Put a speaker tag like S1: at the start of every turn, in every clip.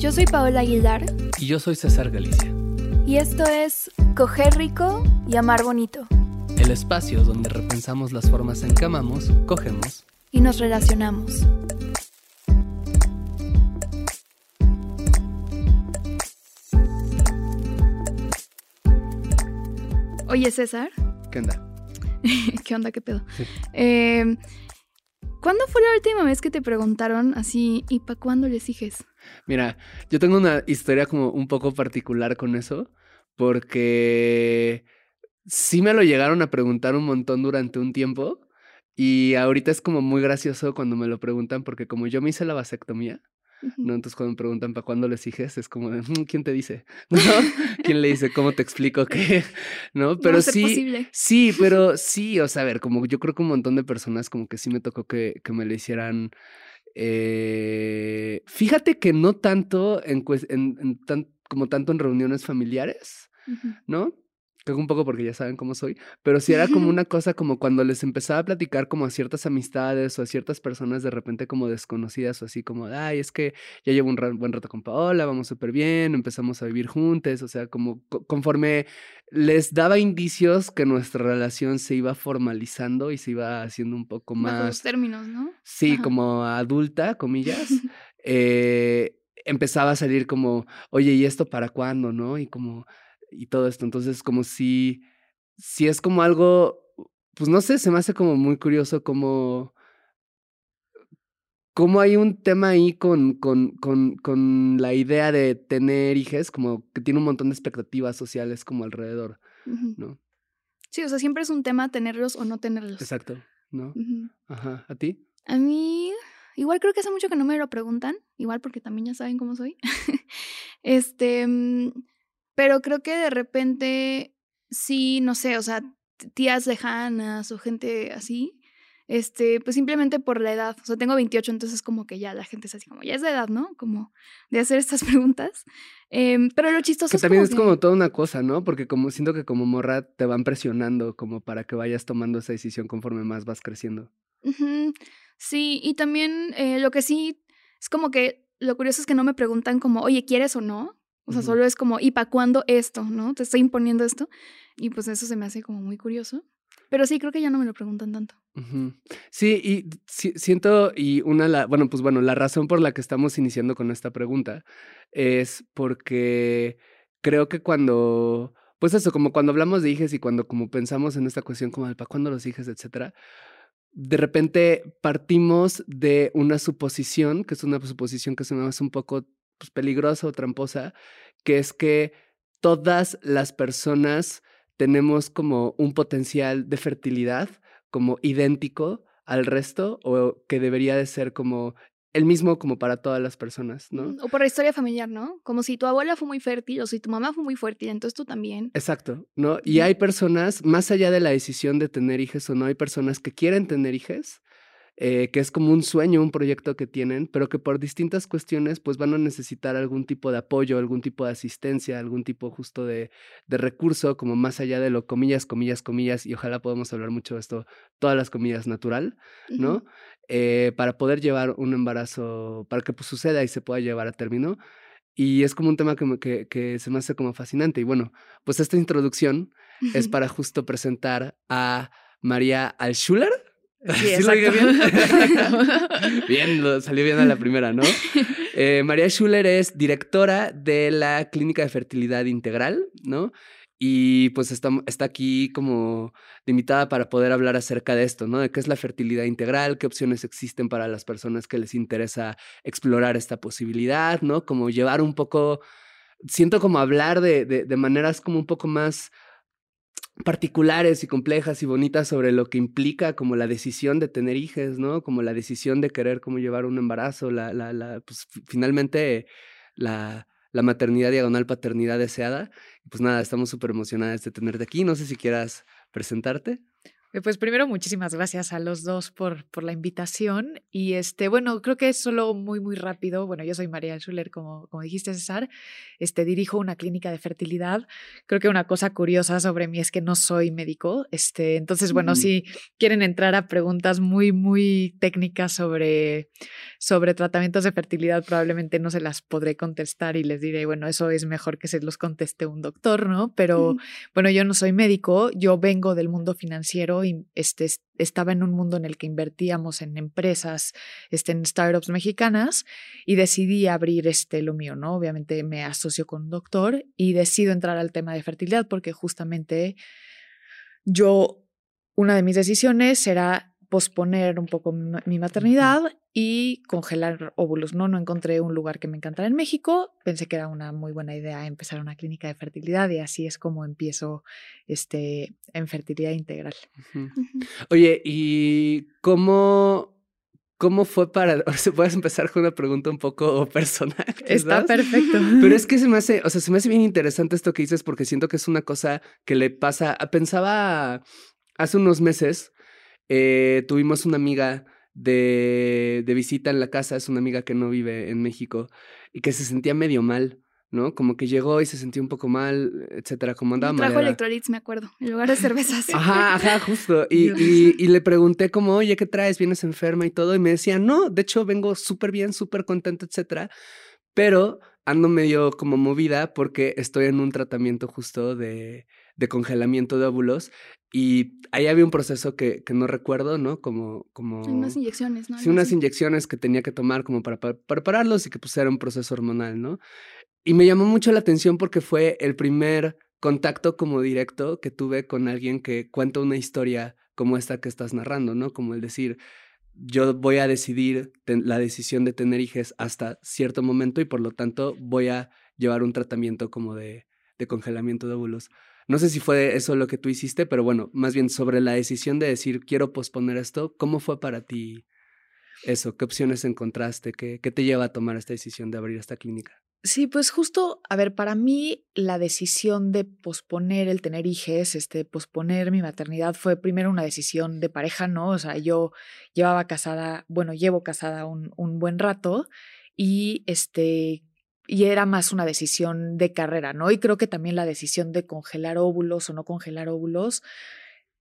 S1: Yo soy Paola Aguilar.
S2: Y yo soy César Galicia.
S1: Y esto es Coger Rico y Amar Bonito.
S2: El espacio donde repensamos las formas en que amamos, cogemos
S1: y nos relacionamos. Oye, César.
S2: ¿Qué onda?
S1: ¿Qué onda? ¿Qué pedo? Eh, ¿Cuándo fue la última vez que te preguntaron así, ¿y para cuándo les dijes?
S2: Mira, yo tengo una historia como un poco particular con eso, porque sí me lo llegaron a preguntar un montón durante un tiempo y ahorita es como muy gracioso cuando me lo preguntan porque como yo me hice la vasectomía, ¿no? Entonces cuando me preguntan para cuándo les hijes, es como de, mm, ¿quién te dice? ¿No? ¿Quién le dice? ¿Cómo te explico qué? ¿No? Pero sí, sí, pero sí, o sea, a ver, como yo creo que un montón de personas como que sí me tocó que, que me le hicieran... Eh, fíjate que no tanto en, en, tan, como tanto en reuniones familiares, ¿no? Creo un poco porque ya saben cómo soy, pero sí era como una cosa como cuando les empezaba a platicar como a ciertas amistades o a ciertas personas de repente como desconocidas o así como, ay, es que ya llevo un buen rato con Paola, vamos súper bien, empezamos a vivir juntos, o sea, como conforme les daba indicios que nuestra relación se iba formalizando y se iba haciendo un poco más...
S1: los términos, ¿no?
S2: Sí, como adulta, comillas. eh, empezaba a salir como, oye, ¿y esto para cuándo, no? Y como y todo esto. Entonces, como si, si es como algo, pues no sé, se me hace como muy curioso como, como hay un tema ahí con, con, con, con la idea de tener hijos, como que tiene un montón de expectativas sociales como alrededor, ¿no?
S1: Sí, o sea, siempre es un tema tenerlos o no tenerlos.
S2: Exacto, ¿no? Ajá, ¿a ti?
S1: A mí, igual creo que hace mucho que no me lo preguntan, igual porque también ya saben cómo soy. este, mm, pero creo que de repente, sí, no sé, o sea, tías lejanas o gente así, este, pues simplemente por la edad. O sea, tengo 28, entonces como que ya la gente es así como, ya es de edad, ¿no? Como de hacer estas preguntas. Em, pero lo chistoso
S2: que es también es como toda una cosa, ¿no? Porque como siento que como morra te van presionando como para que vayas tomando esa decisión conforme más vas creciendo.
S1: Sí, y también eh, lo que sí es como que lo curioso es que no me preguntan como, oye, ¿quieres o no? O sea, solo es como, ¿y para cuándo esto? ¿No? Te estoy imponiendo esto. Y pues eso se me hace como muy curioso. Pero sí, creo que ya no me lo preguntan tanto.
S2: Sí, y siento, y una, la, bueno, pues bueno, la razón por la que estamos iniciando con esta pregunta es porque creo que cuando, pues eso, como cuando hablamos de hijos y cuando como pensamos en esta cuestión como de para cuándo los hijos, etcétera, de repente partimos de una suposición, que es una suposición que se me hace un poco pues, peligrosa o tramposa, que es que todas las personas tenemos como un potencial de fertilidad como idéntico al resto o que debería de ser como el mismo como para todas las personas, ¿no?
S1: Mm, o por la historia familiar, ¿no? Como si tu abuela fue muy fértil o si tu mamá fue muy fértil, entonces tú también.
S2: Exacto, ¿no? Y hay personas, más allá de la decisión de tener hijos o no, hay personas que quieren tener hijos eh, que es como un sueño, un proyecto que tienen, pero que por distintas cuestiones pues van a necesitar algún tipo de apoyo, algún tipo de asistencia, algún tipo justo de, de recurso, como más allá de lo comillas, comillas, comillas, y ojalá podamos hablar mucho de esto, todas las comillas natural, ¿no? Eh, para poder llevar un embarazo, para que pues, suceda y se pueda llevar a término. Y es como un tema que, que, que se me hace como fascinante. Y bueno, pues esta introducción es para justo presentar a María Alschuler.
S1: Sí, ¿Sí bien?
S2: bien, salió bien a la primera, ¿no? Eh, María Schuller es directora de la Clínica de Fertilidad Integral, ¿no? Y pues está, está aquí como limitada para poder hablar acerca de esto, ¿no? De qué es la fertilidad integral, qué opciones existen para las personas que les interesa explorar esta posibilidad, ¿no? Como llevar un poco, siento como hablar de, de, de maneras como un poco más particulares y complejas y bonitas sobre lo que implica como la decisión de tener hijos, ¿no? Como la decisión de querer como llevar un embarazo, la, la, la pues finalmente la, la maternidad diagonal paternidad deseada. Pues nada, estamos súper emocionadas de tenerte aquí. No sé si quieras presentarte.
S3: Eh, pues primero, muchísimas gracias a los dos por, por la invitación. Y este, bueno, creo que es solo muy, muy rápido. Bueno, yo soy María Schuller, como, como dijiste, César. Este, dirijo una clínica de fertilidad. Creo que una cosa curiosa sobre mí es que no soy médico. Este, entonces, bueno, si quieren entrar a preguntas muy, muy técnicas sobre, sobre tratamientos de fertilidad, probablemente no se las podré contestar y les diré, bueno, eso es mejor que se los conteste un doctor, ¿no? Pero bueno, yo no soy médico, yo vengo del mundo financiero este, estaba en un mundo en el que invertíamos en empresas, este, en startups mexicanas y decidí abrir este, lo mío, ¿no? Obviamente me asocio con un doctor y decido entrar al tema de fertilidad porque justamente yo, una de mis decisiones era posponer un poco mi maternidad y congelar óvulos. No, no encontré un lugar que me encantara en México. Pensé que era una muy buena idea empezar una clínica de fertilidad y así es como empiezo este, en fertilidad integral.
S2: Oye, ¿y cómo, cómo fue para... O sea, puedes empezar con una pregunta un poco personal.
S3: Está perfecto.
S2: Pero es que se me hace, o sea, se me hace bien interesante esto que dices porque siento que es una cosa que le pasa... Pensaba hace unos meses eh, tuvimos una amiga de, de, visita en la casa, es una amiga que no vive en México y que se sentía medio mal, ¿no? Como que llegó y se sentía un poco mal, etcétera, como andaba
S1: mal. Trajo electrolits, me acuerdo, en lugar de cervezas.
S2: Ajá, ajá, justo. Y, y, y, le pregunté como, oye, ¿qué traes? ¿Vienes enferma y todo? Y me decía, no, de hecho vengo súper bien, súper contenta, etcétera. Pero ando medio como movida porque estoy en un tratamiento justo de, de congelamiento de óvulos y ahí había un proceso que, que no recuerdo, ¿no? Como... como
S1: unas inyecciones, ¿no?
S2: Sí, unas inyecciones que tenía que tomar como para, prepararlos y que pues era un proceso hormonal, ¿no? Y me llamó mucho la atención porque fue el primer contacto como directo que tuve con alguien que cuenta una historia como esta que estás narrando, ¿no? Como el decir, yo voy a decidir la decisión de tener hijos hasta cierto momento y por lo tanto voy a llevar un tratamiento como de, de congelamiento de óvulos. No sé si fue eso lo que tú hiciste, pero bueno, más bien sobre la decisión de decir quiero posponer esto, ¿cómo fue para ti eso? ¿Qué opciones encontraste? ¿Qué, qué te lleva a tomar esta decisión de abrir esta clínica?
S3: Sí, pues justo, a ver, para mí la decisión de posponer el tener hijos, este, posponer mi maternidad fue primero una decisión de pareja, ¿no? O sea, yo llevaba casada, bueno, llevo casada un, un buen rato y este, y era más una decisión de carrera, ¿no? Y creo que también la decisión de congelar óvulos o no congelar óvulos,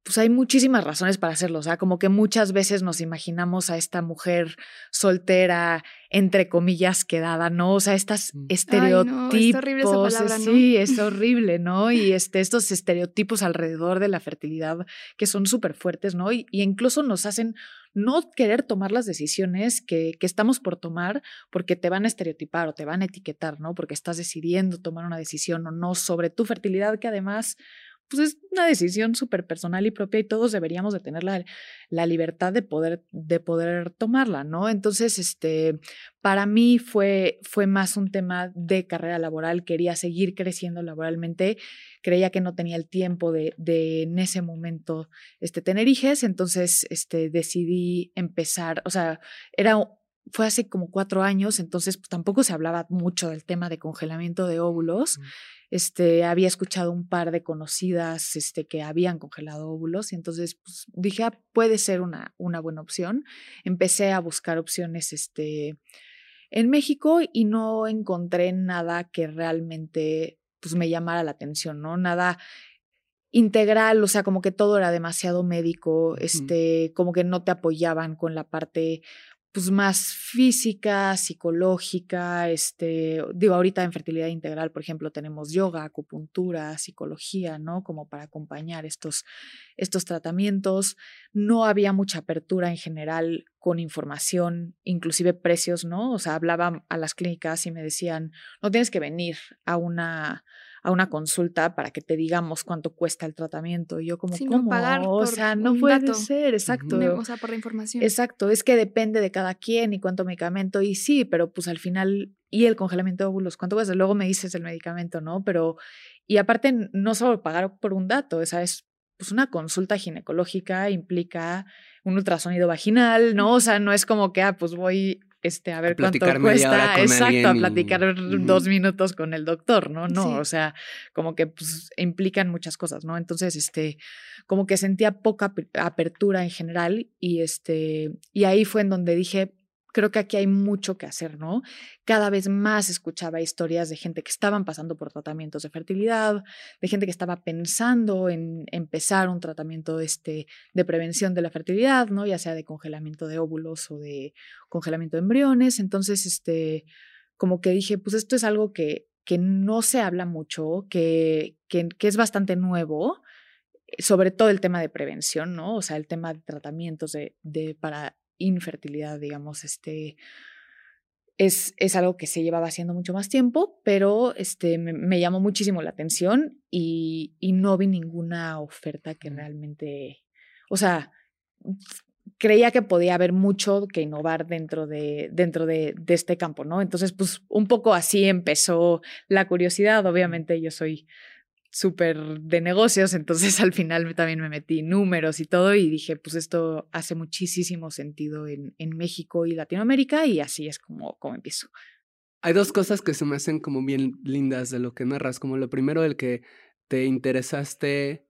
S3: pues hay muchísimas razones para hacerlo, o sea, como que muchas veces nos imaginamos a esta mujer soltera, entre comillas, quedada, ¿no? O sea, estas estereotipos.
S1: es horrible esa palabra, ¿no?
S3: Sí, es horrible, ¿no? Y este, estos estereotipos alrededor de la fertilidad que son súper fuertes, ¿no? Y, y incluso nos hacen no querer tomar las decisiones que, que, estamos por tomar porque te van a estereotipar o te van a etiquetar, ¿no? Porque estás decidiendo tomar una decisión o no sobre tu fertilidad, que además pues es una decisión súper personal y propia y todos deberíamos de tener la, la, libertad de poder, de poder tomarla, ¿no? Entonces, este, para mí fue, fue más un tema de carrera laboral, quería seguir creciendo laboralmente, creía que no tenía el tiempo de, de en ese momento este, tener hijos, entonces este, decidí empezar, o sea, era fue hace como cuatro años, entonces pues, tampoco se hablaba mucho del tema de congelamiento de óvulos. Este, había escuchado un par de conocidas este, que habían congelado óvulos y entonces pues, dije, ah, puede ser una, una buena opción. Empecé a buscar opciones este, en México y no encontré nada que realmente pues, me llamara la atención, ¿no? Nada integral, o sea, como que todo era demasiado médico, este, como que no te apoyaban con la parte pues más física, psicológica, este, digo, ahorita en fertilidad integral, por ejemplo, tenemos yoga, acupuntura, psicología, ¿no? Como para acompañar estos, estos tratamientos. No había mucha apertura en general con información, inclusive precios, ¿no? O sea, hablaba a las clínicas y me decían, no tienes que venir a una a una consulta para que te digamos cuánto cuesta el tratamiento. Y yo como, ¿cómo?
S1: pagar
S3: o sea, no puede ser, exacto.
S1: O sea, por la información.
S3: Exacto, es que depende de cada quien y cuánto medicamento. Y sí, pero pues al final, y el congelamiento de óvulos, ¿cuánto cuesta? Luego me dices el medicamento, ¿no? Pero, y aparte, no solo pagar por un dato, esa es pues una consulta ginecológica implica un ultrasonido vaginal, ¿no? O sea, no es como que, ah, pues voy este, a ver cuánto cuesta, exacto, a platicar dos minutos con el doctor, ¿no? No, o sea, como que pues, implican muchas cosas, ¿no? Entonces, este, como que sentía poca apertura en general y este, y ahí fue en donde dije, creo que aquí hay mucho que hacer, ¿no? Cada vez más escuchaba historias de gente que estaban pasando por tratamientos de fertilidad, de gente que estaba pensando en empezar un tratamiento este, de prevención de la fertilidad, ¿no? Ya sea de congelamiento de óvulos o de congelamiento de embriones. Entonces, este, como que dije, pues esto es algo que, que no se habla mucho, que, que, es bastante nuevo sobre todo el tema de prevención, ¿no? O sea, el tema de tratamientos de, de, para infertilidad, digamos, este, es, es, algo que se llevaba haciendo mucho más tiempo, pero este, me, llamó muchísimo la atención y, y, no vi ninguna oferta que realmente, o sea, creía que podía haber mucho que innovar dentro de, dentro de, de este campo, ¿no? Entonces, pues un poco así empezó la curiosidad. Obviamente yo soy súper de negocios, entonces al final también me metí números y todo y dije, pues esto hace muchísimo sentido en, en México y Latinoamérica y así es como, como empiezo.
S2: Hay dos cosas que se me hacen como bien lindas de lo que narras, como lo primero, el que te interesaste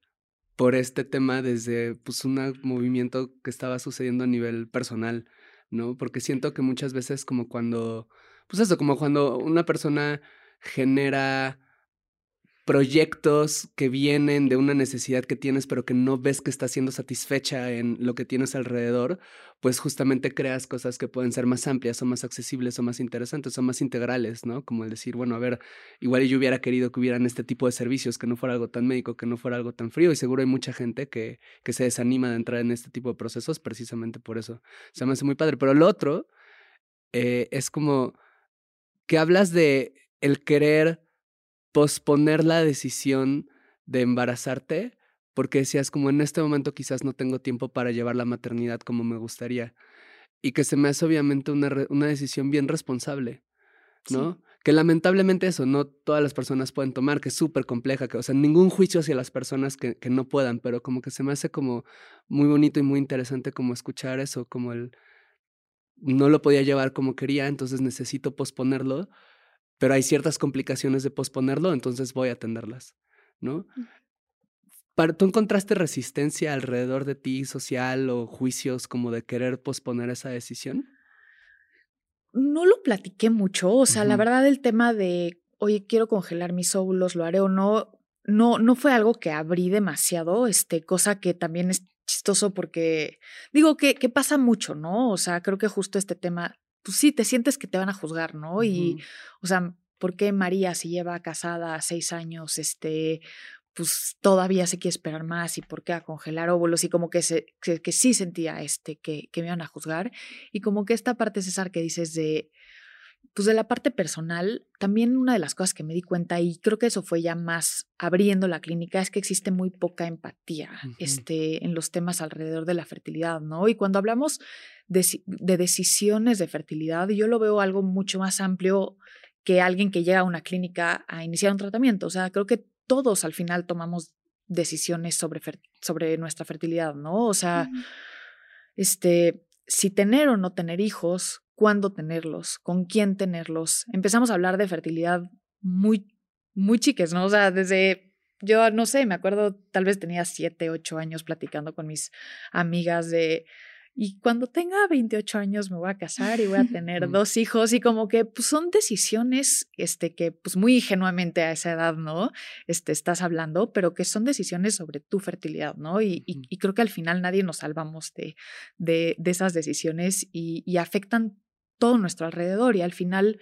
S2: por este tema desde pues un movimiento que estaba sucediendo a nivel personal, ¿no? Porque siento que muchas veces como cuando, pues eso, como cuando una persona genera proyectos que vienen de una necesidad que tienes, pero que no ves que está siendo satisfecha en lo que tienes alrededor, pues justamente creas cosas que pueden ser más amplias o más accesibles o más interesantes o más integrales, ¿no? Como el decir, bueno, a ver, igual yo hubiera querido que hubieran este tipo de servicios, que no fuera algo tan médico, que no fuera algo tan frío, y seguro hay mucha gente que, que se desanima de entrar en este tipo de procesos precisamente por eso. Se me hace muy padre. Pero lo otro eh, es como que hablas de el querer posponer la decisión de embarazarte porque decías como en este momento quizás no tengo tiempo para llevar la maternidad como me gustaría y que se me hace obviamente una, una decisión bien responsable, ¿no? Que lamentablemente eso no todas las personas pueden tomar, que es súper compleja, que o sea, ningún juicio hacia las personas que, que no puedan, pero como que se me hace como muy bonito y muy interesante como escuchar eso, como el no lo podía llevar como quería, entonces necesito posponerlo pero hay ciertas complicaciones de posponerlo, entonces voy a atenderlas, ¿no? ¿Tú encontraste resistencia alrededor de ti social o juicios como de querer posponer esa decisión?
S3: No lo platiqué mucho, o sea, la verdad el tema de, oye, quiero congelar mis óvulos, lo haré o no, no, no fue algo que abrí demasiado, este, cosa que también es chistoso porque digo que, que pasa mucho, ¿no? O sea, creo que justo este tema pues sí, te sientes que te van a juzgar, ¿no? Y, o sea, ¿por qué María, si lleva casada seis años, este, pues todavía se quiere esperar más y por qué a congelar óvulos y como que, se, que, sí sentía este, que, que me iban a juzgar. Y como que esta parte, César, que dices de, pues de la parte personal, también una de las cosas que me di cuenta y creo que eso fue ya más abriendo la clínica es que existe muy poca empatía este, en los temas alrededor de la fertilidad, ¿no? Y cuando hablamos de, de, decisiones de fertilidad, yo lo veo algo mucho más amplio que alguien que llega a una clínica a iniciar un tratamiento. O sea, creo que todos al final tomamos decisiones sobre, sobre nuestra fertilidad, ¿no? O sea, este, si tener o no tener hijos, cuándo tenerlos, con quién tenerlos. Empezamos a hablar de fertilidad muy, muy chiques, ¿no? O sea, desde, yo no sé, me acuerdo, tal vez tenía siete, ocho años platicando con mis amigas de, y cuando tenga 28 años me voy a casar y voy a tener dos hijos y como que pues, son decisiones este, que pues muy ingenuamente a esa edad, ¿no? Este, estás hablando, pero que son decisiones sobre tu fertilidad, ¿no? Y, y, creo que al final nadie nos salvamos de, de, de esas decisiones y, y afectan todo nuestro alrededor y al final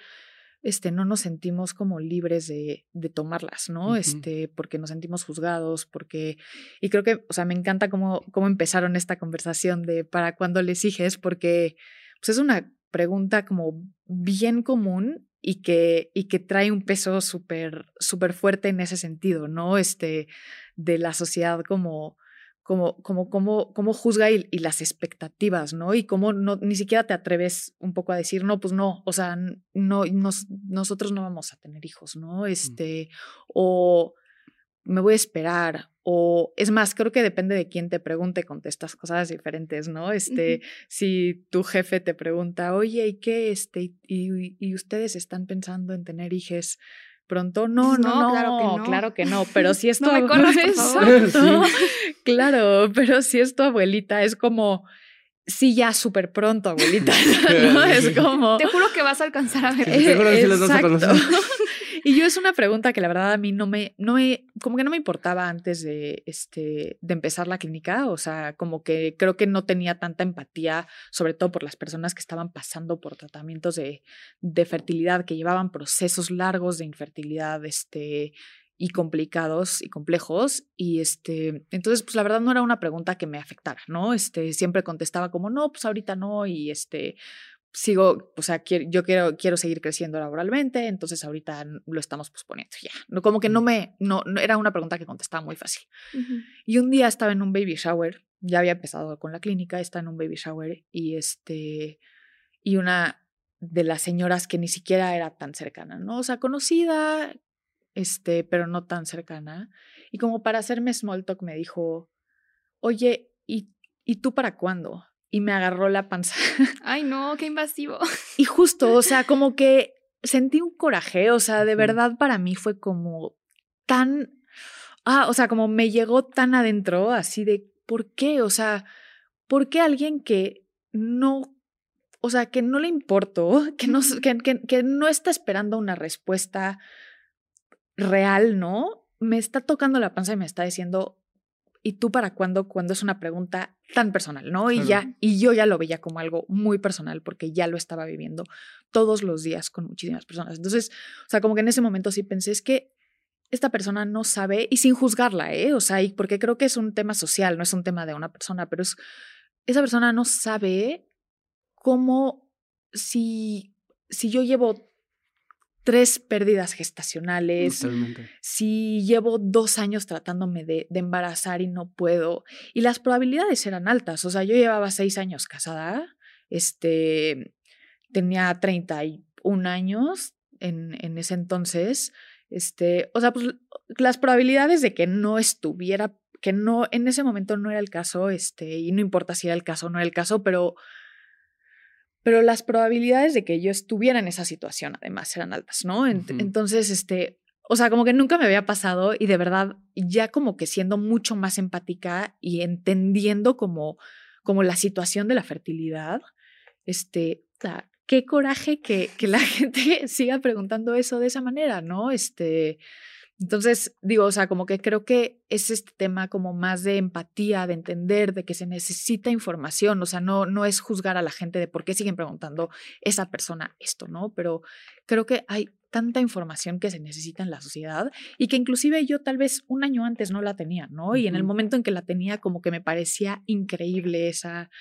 S3: este, no nos sentimos como libres de, de tomarlas, ¿no? Este, porque nos sentimos juzgados, porque, y creo que, o sea, me encanta cómo, cómo empezaron esta conversación de para cuándo les hijes, porque pues es una pregunta como bien común y que, y que trae un peso súper, súper fuerte en ese sentido, ¿no? Este, de la sociedad como, como, como, juzga y, las expectativas, ¿no? Y cómo no, ni siquiera te atreves un poco a decir, no, pues no, o sea, no, nosotros no vamos a tener hijos, ¿no? Mm. Este, o me voy a esperar. O es más, creo que depende de quién te pregunte, contestas cosas diferentes, ¿no? Este, si tu jefe te pregunta, oye, ¿y qué? Este, y, y ustedes están pensando en tener hijos pronto. No, no, no, claro, que no. claro que no. Pero si es tu
S1: no me
S3: Claro, pero si es tu abuelita, es como sí, ya súper pronto, abuelita. ¿no? Es como.
S1: Te juro que vas a alcanzar a ver.
S2: Te juro que sí los vas a conocer.
S3: Y yo es una pregunta que la verdad a mí no me, no me, como que no me importaba antes de, este, de empezar la clínica. O sea, como que creo que no tenía tanta empatía, sobre todo por las personas que estaban pasando por tratamientos de, de fertilidad, que llevaban procesos largos de infertilidad, este y complicados y complejos. Y este, entonces, pues la verdad no era una pregunta que me afectara, ¿no? Este, siempre contestaba como, no, pues ahorita no, y este, sigo, o sea, quiero, yo quiero, quiero seguir creciendo laboralmente, entonces ahorita lo estamos posponiendo ya. No, como que no me, no, era una pregunta que contestaba muy fácil. Y un día estaba en un baby shower, ya había empezado con la clínica, estaba en un baby shower y este, y una de las señoras que ni siquiera era tan cercana, ¿no? O sea, conocida, este, pero no tan cercana. Y como para hacerme small talk me dijo, oye, ¿y, ¿y tú para cuándo? Y me agarró la panza.
S1: Ay, no, qué invasivo.
S3: Y justo, o sea, como que sentí un coraje, o sea, de verdad para mí fue como tan, ah, o sea, como me llegó tan adentro, así de, ¿por qué? O sea, ¿por qué alguien que no, o sea, que no le importó, que no, que, que, que no está esperando una respuesta real, ¿no? Me está tocando la panza y me está diciendo, ¿y tú para cuándo? Cuando es una pregunta tan personal, ¿no? Y ya, y yo ya lo veía como algo muy personal porque ya lo estaba viviendo todos los días con muchísimas personas. Entonces, o sea, como que en ese momento sí pensé, es que esta persona no sabe, y sin juzgarla, ¿eh? O sea, y porque creo que es un tema social, no es un tema de una persona, pero es, esa persona no sabe cómo, si, si yo llevo tres pérdidas gestacionales, si llevo dos años tratándome de, embarazar y no puedo, y las probabilidades eran altas, o sea, yo llevaba seis años casada, este, tenía 31 años en, en ese entonces, este, o sea, pues las probabilidades de que no estuviera, que no, en ese momento no era el caso, este, y no importa si era el caso o no era el caso, pero pero las probabilidades de que yo estuviera en esa situación además eran altas, ¿no? Entonces, este, o sea, como que nunca me había pasado y de verdad ya como que siendo mucho más empática y entendiendo como, como la situación de la fertilidad, este, qué coraje que, que la gente siga preguntando eso de esa manera, ¿no? Este, entonces, digo, o sea, como que creo que es este tema como más de empatía, de entender, de que se necesita información, o sea, no, no es juzgar a la gente de por qué siguen preguntando esa persona esto, ¿no? Pero creo que hay tanta información que se necesita en la sociedad y que inclusive yo tal vez un año antes no la tenía, ¿no? Y en el momento en que la tenía, como que me parecía increíble esa,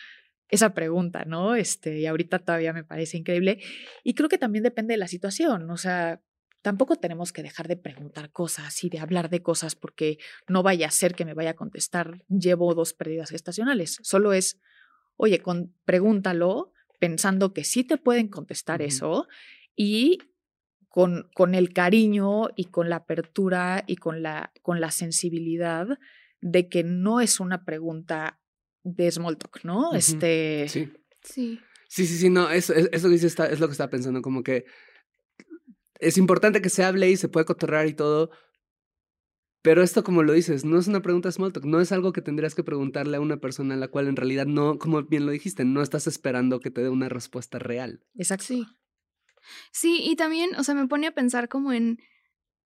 S3: esa pregunta, ¿no? Este, y ahorita todavía me parece increíble. Y creo que también depende de la situación, o sea, tampoco tenemos que dejar de preguntar cosas y de hablar de cosas porque no vaya a ser que me vaya a contestar, llevo dos pérdidas gestacionales. Solo es, oye, con, pregúntalo pensando que sí te pueden contestar eso y con, con, el cariño y con la apertura y con la, con la sensibilidad de que no es una pregunta de small talk, ¿no? Este.
S2: Sí.
S1: Sí.
S2: Sí, sí, sí, no, eso, eso dice es lo que estaba pensando, como que es importante que se hable y se puede cotorrar y todo. Pero esto, como lo dices, no es una pregunta small talk, no es algo que tendrías que preguntarle a una persona a la cual en realidad no, como bien lo dijiste, no estás esperando que te dé una respuesta real.
S3: Exacto.
S1: Sí. Sí, y también, o sea, me pone a pensar como en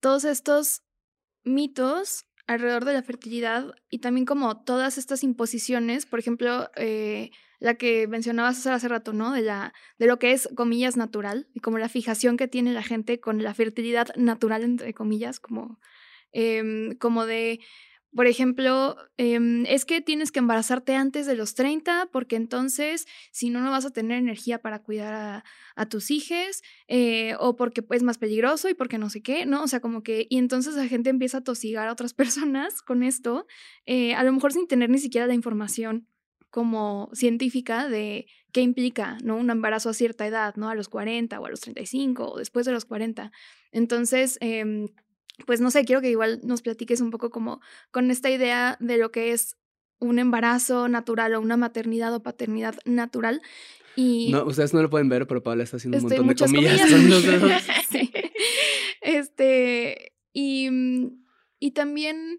S1: todos estos mitos alrededor de la fertilidad y también como todas estas imposiciones, por ejemplo, eh, la que mencionabas hace rato, ¿no? De, la, de lo que es, comillas, natural y como la fijación que tiene la gente con la fertilidad natural, entre comillas, como, em, como de, por ejemplo, em, es que tienes que embarazarte antes de los 30 porque entonces, si no, no vas a tener energía para cuidar a, tus hijos eh, o porque es más peligroso y porque no sé qué, ¿no? O sea, como que, y entonces la gente empieza a tosigar a otras personas con esto, eh, a lo mejor sin tener ni siquiera la información como científica de qué implica, ¿no? Un embarazo a cierta edad, ¿no? A los 40 o a los 35 o después de los 40. Entonces, em, pues no sé, quiero que igual nos platiques un poco como con esta idea de lo que es un embarazo natural o una maternidad o paternidad natural. Y
S2: No, ustedes no lo pueden ver, pero Paula está haciendo un montón de comillas,
S1: comillas.
S2: con los dedos.
S1: Sí. Este, y, mm, y también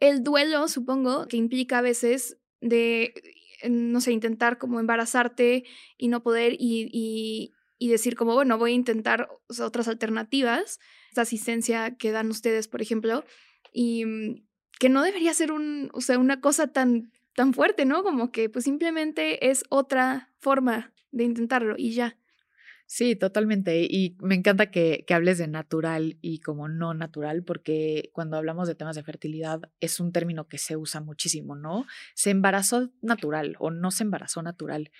S1: el duelo, supongo, que implica a veces de, eh, no sé, intentar como embarazarte y no poder y, y, y decir como, bueno, voy a intentar otras alternativas, esta asistencia que dan ustedes, por ejemplo, y mm, que no debería ser un, o sea, una cosa tan, tan fuerte, ¿no? Como que pues simplemente es otra forma de intentarlo y ya.
S3: Sí, totalmente. Y me encanta que, que hables de natural y como no natural, porque cuando hablamos de temas de fertilidad es un término que se usa muchísimo, ¿no? Se embarazó natural o no se embarazó natural.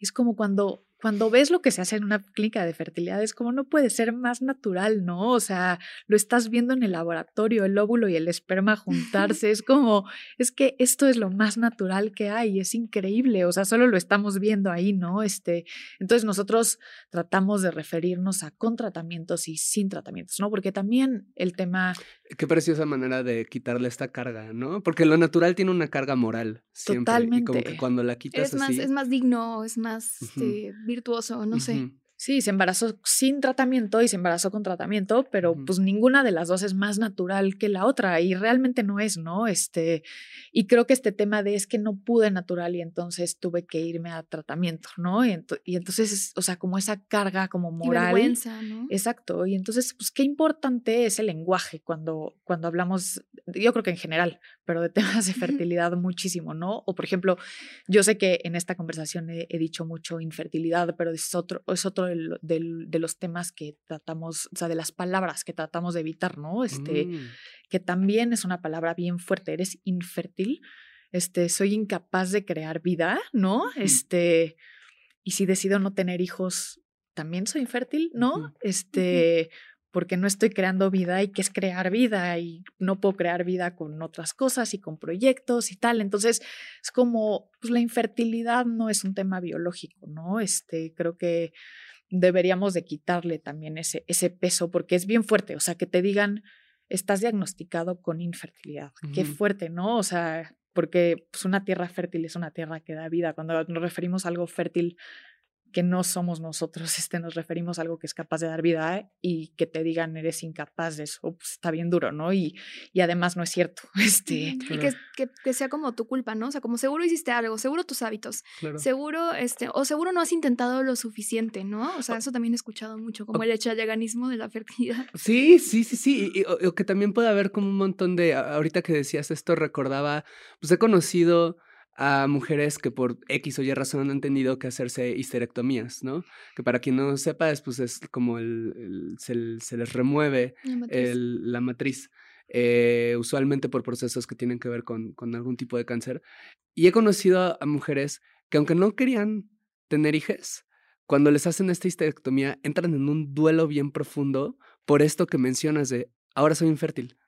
S3: Es como cuando, cuando ves lo que se hace en una clínica de fertilidad, es como no puede ser más natural, ¿no? O sea, lo estás viendo en el laboratorio, el óvulo y el esperma juntarse. es como, es que esto es lo más natural que hay, es increíble. O sea, solo lo estamos viendo ahí, ¿no? Este, entonces nosotros tratamos de referirnos a con tratamientos y sin tratamientos, ¿no? Porque también el tema
S2: Qué preciosa manera de quitarle esta carga, ¿no? Porque lo natural tiene una carga moral siempre. Y como que
S3: Totalmente.
S2: cuando la quitas
S1: Es más,
S2: así.
S1: es más digno, es más este, virtuoso, no sé.
S3: Sí, se embarazó sin tratamiento y se embarazó con tratamiento, pero pues ninguna de las dos es más natural que la otra y realmente no es, ¿no? Este, y creo que este tema de es que no pude natural y entonces tuve que irme a tratamiento, ¿no? Y, ento- y entonces, es, o sea, como esa carga como
S1: Y
S3: moral.
S1: vergüenza, ¿no?
S3: Exacto, y entonces, pues qué importante es el lenguaje cuando, cuando hablamos, yo creo que en general, pero de temas de fertilidad muchísimo, ¿no? O por ejemplo, yo sé que en esta conversación he, he dicho mucho infertilidad, pero es otro, es otro del- del- de los temas que tratamos, o sea, de las palabras que tratamos de evitar, ¿no? Este,
S2: Mm.
S3: que también es una palabra bien fuerte, eres infértil, este, soy incapaz de crear vida, ¿no? Este, y si decido no tener hijos, también soy infértil, ¿no?
S2: Ujú.
S3: Este, porque no estoy creando vida y qué es crear vida y no puedo crear vida con otras cosas y con proyectos y tal. Entonces, es como, pues la infertilidad no es un tema biológico, ¿no? Este, creo que deberíamos de quitarle también ese, ese peso porque es bien fuerte, o sea, que te digan, estás diagnosticado con infertilidad. Qué fuerte, ¿no? O sea, porque pues, una tierra fértil es una tierra que da vida. Cuando nos referimos a algo fértil que no somos nosotros, este, nos referimos a algo que es capaz de dar vida y que te digan eres incapaz de eso, pues, está bien duro, ¿no? Y, y además no es cierto. Este,
S1: Y que, que, que sea como tu culpa, ¿no? O sea, como seguro hiciste algo, seguro tus hábitos,
S2: Claro.
S1: seguro, este, o seguro no has intentado lo suficiente, ¿no? O sea, eso también he escuchado mucho, como
S2: O-
S1: el echaleganismo de la fertilidad.
S2: Sí, sí, sí, sí. Y, y- o, o que también puede haber como un montón de. Ahorita que decías esto, recordaba. Pues he conocido a mujeres que por X o Y razón han entendido que hacerse histerectomías, ¿no? Que para quien no sepa, es, pues es como el, el- se, se les remueve
S1: la matriz.
S2: el- la matriz, eh, usualmente por procesos que tienen que ver con, con algún tipo de cáncer. Y he conocido a, mujeres que aunque no querían tener hijos, cuando les hacen esta histerectomía, entran en un duelo bien profundo por esto que mencionas de, ahora soy infértil,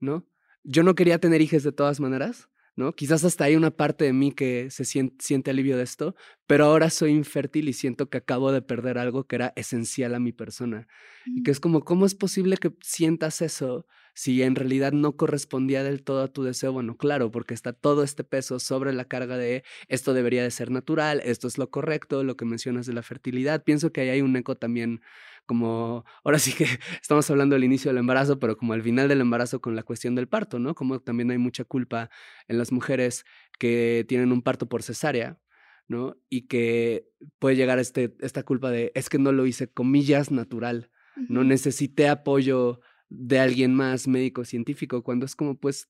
S2: ¿no? Yo no quería tener hijos de todas maneras, ¿no? Quizás hasta hay una parte de mí que se siente, siente alivio de esto, pero ahora soy infértil y siento que acabo de perder algo que era esencial a mi persona. Y que es como, ¿cómo es posible que sientas eso si en realidad no correspondía del todo a tu deseo? Bueno, claro, porque está todo este peso sobre la carga de esto debería de ser natural, esto es lo correcto, lo que mencionas de la fertilidad. Pienso que ahí hay un eco también como, ahora sí que estamos hablando del inicio del embarazo, pero como al final del embarazo con la cuestión del parto, ¿no? Como también hay mucha culpa en las mujeres que tienen un parto por cesárea. ¿no? Y que puede llegar este, esta culpa de, es que no lo hice, comillas, natural, no necesité apoyo de alguien más médico científico, cuando es como, pues,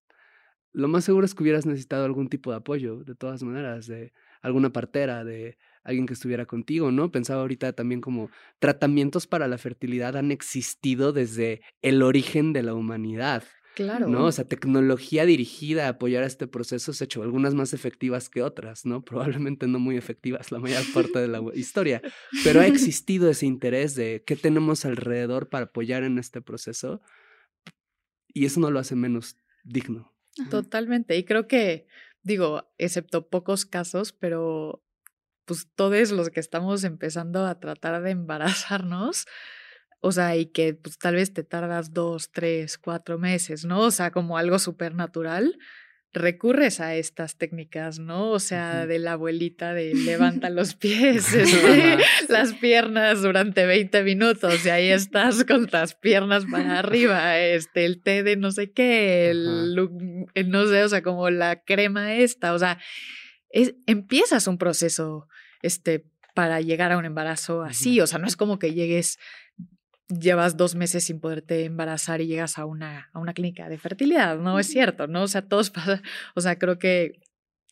S2: lo más seguro es que hubieras necesitado algún tipo de apoyo, de todas maneras, de alguna partera, de alguien que estuviera contigo, ¿no? Pensaba ahorita también como tratamientos para la fertilidad han existido desde el origen de la humanidad,
S3: claro.
S2: ¿no? O sea, tecnología dirigida a apoyar este proceso se ha hecho algunas más efectivas que otras, ¿no? Probablemente no muy efectivas la mayor parte de la historia, pero ha existido ese interés de qué tenemos alrededor para apoyar en este proceso y eso no lo hace menos digno.
S1: Ajá.
S3: Totalmente. Y creo que, digo, excepto pocos casos, pero pues todos los que estamos empezando a tratar de embarazarnos, o sea, y que pues tal vez te tardas dos, tres, cuatro meses, ¿no? O sea, como algo súper natural, recurres a estas técnicas, ¿no? O sea, de la abuelita de levanta los pies, este, las piernas durante 20 minutos y ahí estás con las piernas para arriba, este, el té de no sé qué, el, no sé, o sea, como la crema esta, o sea, es, empiezas un proceso, este, para llegar a un embarazo así, o sea, no es como que llegues llevas dos meses sin poderte embarazar y llegas a una, a una clínica de fertilidad, no es cierto, ¿no? O sea, todos pasan, o sea, creo que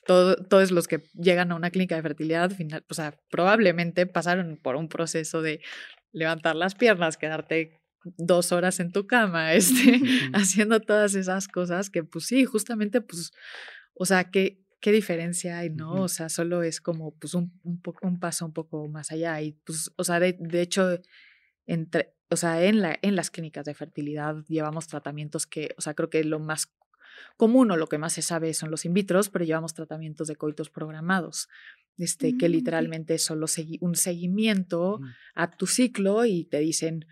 S3: todo, todos los que llegan a una clínica de fertilidad, final, o sea, probablemente pasaron por un proceso de levantar las piernas, quedarte dos horas en tu cama, este, haciendo todas esas cosas que, pues sí, justamente, pues, o sea, ¿qué, qué diferencia hay, no? O sea, solo es como, pues, un, un, un paso un poco más allá y, pues, o sea, de, de hecho, entre, o sea, en, la, en las clínicas de fertilidad llevamos tratamientos que, o sea, creo que lo más común o lo que más se sabe son los in vitro, pero llevamos tratamientos de coitos programados, este, que mm, literalmente es solo un seguimiento a tu ciclo y te dicen,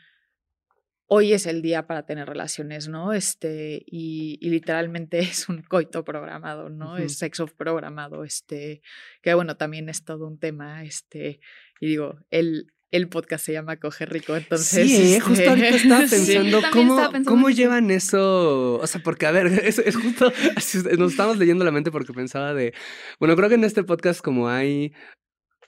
S3: hoy es el día para tener relaciones, ¿no? Este, y, literalmente es un coito programado, ¿no? Es sexo programado, este, que bueno, también es todo un tema, este, y digo, el, el podcast se llama Coge Rico, entonces...
S2: Sí, justo ahorita estaba pensando, cómo, cómo llevan eso, o sea, porque a ver, es, justo, nos estamos leyendo la mente porque pensaba de, bueno, creo que en este podcast como hay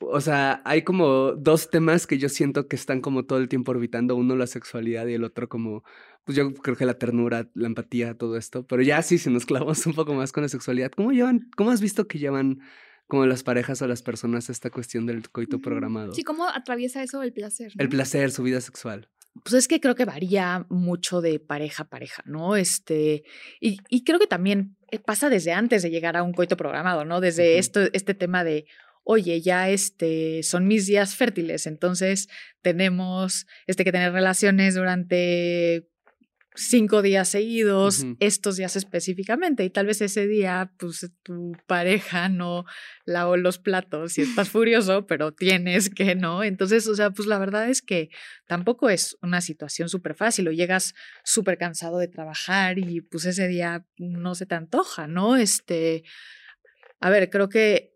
S2: o sea, hay como dos temas que yo siento que están como todo el tiempo orbitando, uno la sexualidad y el otro como, pues yo creo que la ternura, la empatía, todo esto, pero ya sí, si nos clavamos un poco más con la sexualidad, ¿cómo llevan, cómo has visto que llevan como las parejas o las personas esta cuestión del coito programado.
S1: Sí, ¿cómo atraviesa eso el placer?
S2: El placer, su vida sexual.
S3: Pues es que creo que varía mucho de pareja a pareja, ¿no? Este, y, y creo que también eh, pasa desde antes de llegar a un coito programado, ¿no? Desde esto, este tema de, oye, ya este, son mis días fértiles, entonces tenemos este, que tener relaciones durante cinco días seguidos, estos días específicamente, y tal vez ese día, pues tu pareja no lavó los platos y estás furioso, pero tienes que, ¿no? Entonces, o sea, pues la verdad es que tampoco es una situación súper fácil, o llegas súper cansado de trabajar y pues ese día no se te antoja, ¿no? Este, a ver, creo que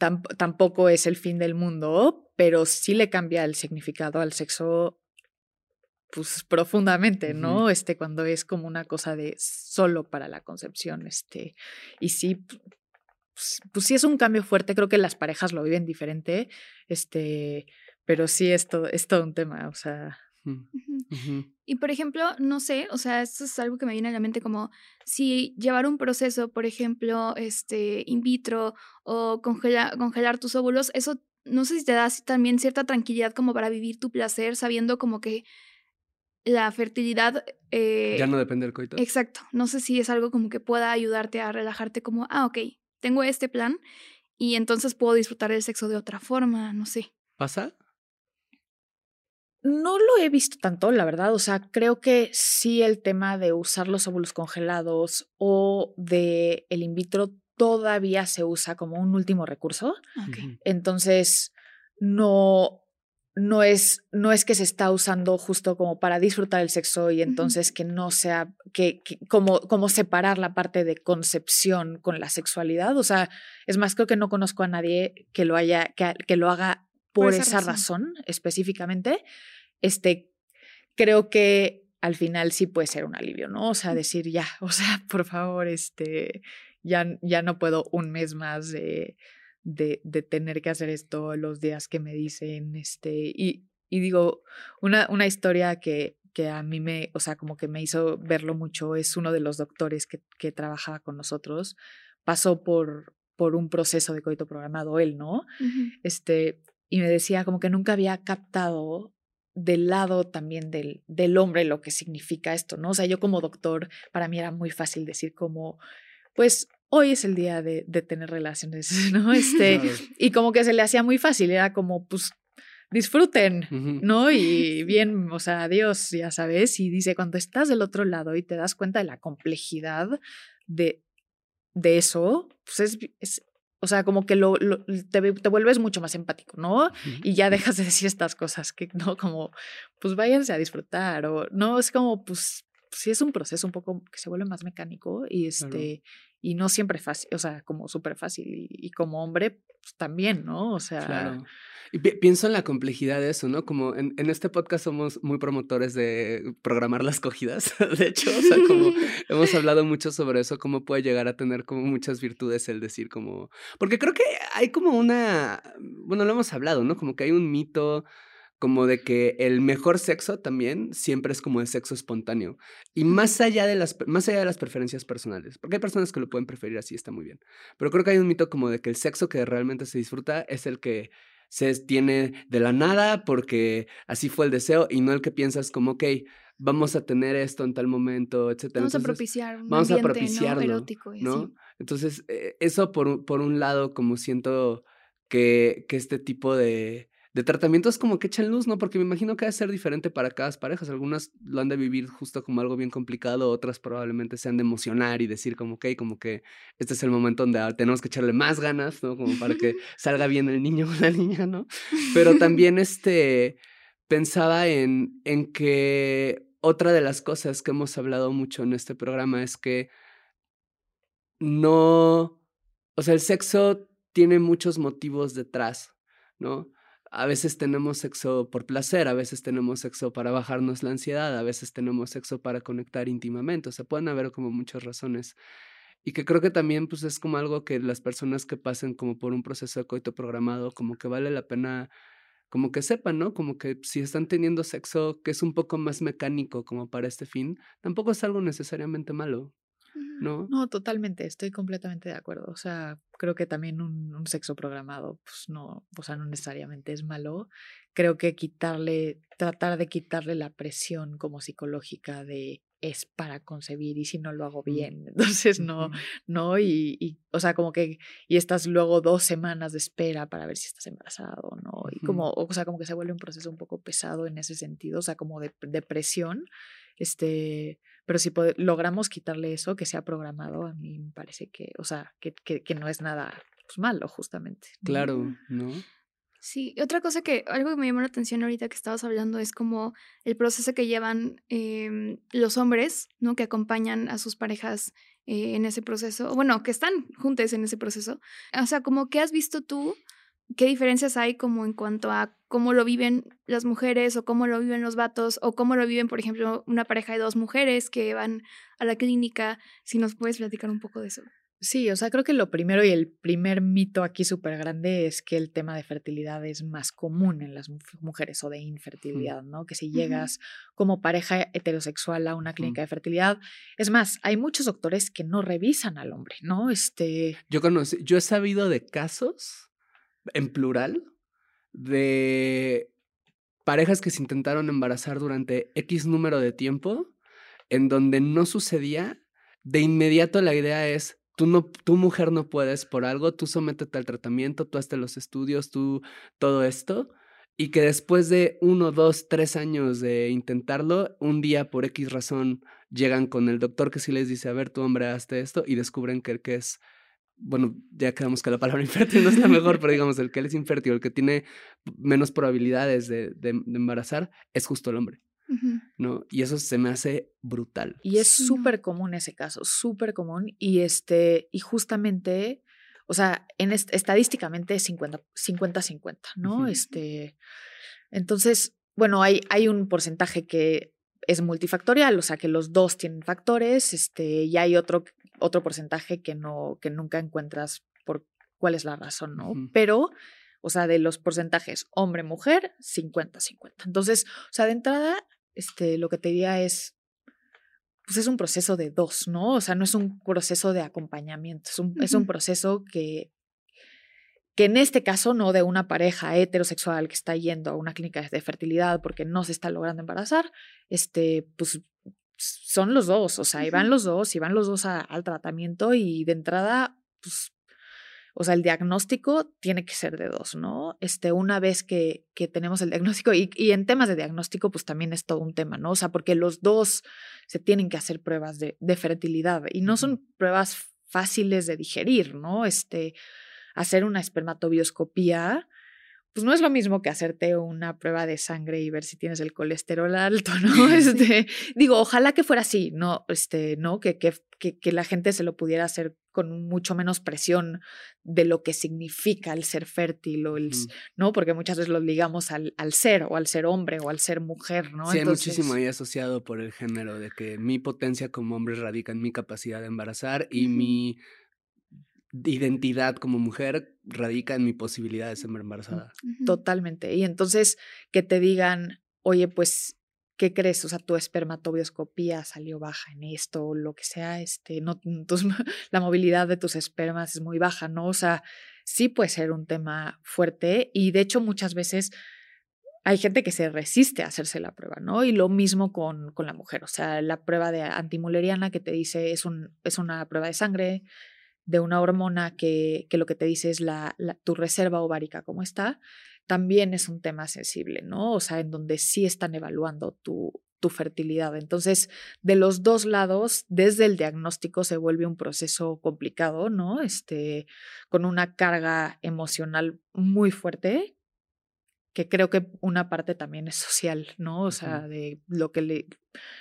S3: tampoco es el fin del mundo, pero sí le cambia el significado al sexo pues profundamente, ¿no? Este, cuando es como una cosa de solo para la concepción, este, y sí, pues, pues, sí es un cambio fuerte, creo que las parejas lo viven diferente, este, pero sí es todo, es todo un tema, o sea.
S1: Y por ejemplo, no sé, o sea, esto es algo que me viene a la mente como si llevar un proceso, por ejemplo, este, in vitro o congelar tus óvulos, eso no sé si te da también cierta tranquilidad como para vivir tu placer sabiendo como que la fertilidad...
S2: Eh, ya no depende del coito.
S1: Exacto. No sé si es algo como que pueda ayudarte a relajarte como, ah, ok, tengo este plan y entonces puedo disfrutar el sexo de otra forma, no sé.
S2: ¿Pasa?
S3: No lo he visto tanto, la verdad. O sea, creo que sí el tema de usar los óvulos congelados o de el in vitro todavía se usa como un último recurso. Okay. Entonces, no, no es, no es que se está usando justo como para disfrutar el sexo y entonces que no sea, que, como, como separar la parte de concepción con la sexualidad. O sea, es más, creo que no conozco a nadie que lo haya, que, que lo haga por, esa, razón. específicamente. Este, creo que al final sí puede ser un alivio, ¿no? O sea, decir ya, o sea, por favor, este, ya, ya no puedo un mes más de de, de, tener que hacer esto los días que me dicen, este, y, y digo, una, una historia que, que a mí me, o sea, como que me hizo verlo mucho, es uno de los doctores que, que trabajaba con nosotros, pasó por, por un proceso de coito programado, él, ¿no? Este, y me decía como que nunca había captado del lado también del, del hombre lo que significa esto, ¿no? O sea, yo como doctor, para mí era muy fácil decir como, pues hoy es el día de, de tener relaciones, ¿no? Este, Y como que se le hacía muy fácil, era como, pues, disfruten, ¿no? Y bien, o sea, adiós, ya sabes, y dice, cuando estás del otro lado y te das cuenta de la complejidad de, de eso, pues es, es, o sea, como que lo, te, te, vuelves mucho más empático, ¿no? Y ya dejas de decir estas cosas que, ¿no? Como, pues váyanse a disfrutar o, no, es como, pues, sí es un proceso un poco que se vuelve más mecánico y este, y no siempre fácil, o sea, como súper fácil y, como hombre, pues también, ¿no? O sea...
S2: Claro. Y pienso en la complejidad de eso, ¿no? Como en, en, este podcast somos muy promotores de programar las cogidas, de hecho, o sea, como hemos hablado mucho sobre eso, cómo puede llegar a tener como muchas virtudes el decir como, porque creo que hay como una, bueno, lo hemos hablado, ¿no? Como que hay un mito como de que el mejor sexo también siempre es como el sexo espontáneo. Y más allá, de las, más allá de las preferencias personales, porque hay personas que lo pueden preferir así, está muy bien. Pero creo que hay un mito como de que el sexo que realmente se disfruta es el que se tiene de la nada porque así fue el deseo y no el que piensas como, ok, vamos a tener esto en tal momento, etc.
S1: Vamos a propiciar un vamos a propiciarlo, ¿no? erótico.
S2: ¿no? Entonces, eh, eso por, por un lado, como siento que, que este tipo de de tratamientos como que echan luz, ¿no? Porque me imagino que va a ser diferente para cada parejas. Algunas lo han de vivir justo como algo bien complicado, otras probablemente se han de emocionar y decir como, ok, como que este es el momento donde tenemos que echarle más ganas, ¿no? Como para que salga bien el niño o la niña, ¿no? Pero también este, pensaba en, en que otra de las cosas que hemos hablado mucho en este programa es que no, o sea, el sexo tiene muchos motivos detrás, ¿no? A veces tenemos sexo por placer, a veces tenemos sexo para bajarnos la ansiedad, a veces tenemos sexo para conectar íntimamente, o sea, pueden haber como muchas razones. Y que creo que también pues es como algo que las personas que pasen como por un proceso de coito programado, como que vale la pena como que sepan, ¿no? Como que si están teniendo sexo que es un poco más mecánico como para este fin, tampoco es algo necesariamente malo. ¿No?
S3: No, totalmente, estoy completamente de acuerdo. O sea, creo que también un, sexo programado, pues no, o sea, no necesariamente es malo. Creo que quitarle, tratar de quitarle la presión como psicológica de es para concebir y si no lo hago bien, entonces no, no, y, y, o sea, como que, y estás luego dos semanas de espera para ver si estás embarazado o no, y como, o sea, como que se vuelve un proceso un poco pesado en ese sentido, o sea, como de, de presión, este, pero si logramos quitarle eso, que sea programado, a mí me parece que, o sea, que, que, no es nada pues, malo, justamente.
S2: Claro, ¿no?
S1: Sí, otra cosa que, algo que me llamó la atención ahorita que estabas hablando es como el proceso que llevan em, los hombres, ¿no? Que acompañan a sus parejas eh, en ese proceso, bueno, que están juntos en ese proceso. O sea, como que has visto tú qué diferencias hay como en cuanto a cómo lo viven las mujeres o cómo lo viven los vatos o cómo lo viven, por ejemplo, una pareja de dos mujeres que van a la clínica. Si nos puedes platicar un poco de eso.
S3: Sí, o sea, creo que lo primero y el primer mito aquí súper grande es que el tema de fertilidad es más común en las mujeres o de infertilidad, ¿no? Que si llegas como pareja heterosexual a una clínica de fertilidad, es más, hay muchos doctores que no revisan al hombre, ¿no? Este...
S2: Yo conocí, yo he sabido de casos en plural de parejas que se intentaron embarazar durante X número de tiempo, en donde no sucedía, de inmediato la idea es, tú no, tu mujer no puedes por algo, tú sométete al tratamiento, tú hazte los estudios, tú todo esto, y que después de uno, dos, tres años de intentarlo, un día por X razón llegan con el doctor que sí les dice, a ver, tu hombre, hazte esto, y descubren que el que es bueno, ya quedamos que la palabra infértil no es la mejor, pero digamos, el que él es infértil, el que tiene menos probabilidades de, de, embarazar, es justo el hombre. ¿No? Y eso se me hace brutal.
S3: Y es súper común ese caso, súper común. Y este, y justamente, o sea, en estadísticamente es 50-50, ¿no? Este, entonces, bueno, hay, hay un porcentaje que es multifactorial, o sea que los dos tienen factores, este, y hay otro otro porcentaje que no, que nunca encuentras por cuál es la razón, ¿no? Pero, o sea, de los porcentajes hombre-mujer, 50-50. Entonces, o sea, de entrada, este, lo que te diría es, pues es un proceso de dos, ¿no? O sea, no es un proceso de acompañamiento, es un, es un proceso que, que en este caso no de una pareja heterosexual que está yendo a una clínica de fertilidad porque no se está logrando embarazar, este, pues son los dos, o sea, y van los dos, y van los dos al tratamiento y de entrada, pues, o sea, el diagnóstico tiene que ser de dos, ¿no? Este, una vez que, que tenemos el diagnóstico, y, y, en temas de diagnóstico, pues también es todo un tema, ¿no? O sea, porque los dos se tienen que hacer pruebas de, de fertilidad y no son pruebas fáciles de digerir, ¿no? Este, hacer una espermatobioscopía, pues no es lo mismo que hacerte una prueba de sangre y ver si tienes el colesterol alto, ¿no? Este, digo, ojalá que fuera así, no, este, no, que, que, que, la gente se lo pudiera hacer con mucho menos presión de lo que significa el ser fértil o el, ¿no? Porque muchas veces lo ligamos al, al, ser o al ser hombre o al ser mujer, ¿no?
S2: Sí, hay muchísimo ahí asociado por el género, de que mi potencia como hombre radica en mi capacidad de embarazar y mi identidad como mujer radica en mi posibilidad de ser embarazada.
S3: Totalmente. Y entonces que te digan, oye, pues, ¿qué crees? O sea, tu espermatobioscopía salió baja en esto, o lo que sea, este, no, la movilidad de tus espermas es muy baja, ¿no? O sea, sí puede ser un tema fuerte y de hecho muchas veces hay gente que se resiste a hacerse la prueba, ¿no? Y lo mismo con, con la mujer, o sea, la prueba de antimuleriana que te dice es, un, es una prueba de sangre, de una hormona que, que lo que te dice es la, tu reserva ovárica, cómo está, también es un tema sensible, ¿no? O sea, en donde sí están evaluando tu, tu fertilidad. Entonces, de los dos lados, desde el diagnóstico se vuelve un proceso complicado, ¿no? Este, con una carga emocional muy fuerte, que creo que una parte también es social, ¿no? O sea, de lo que le,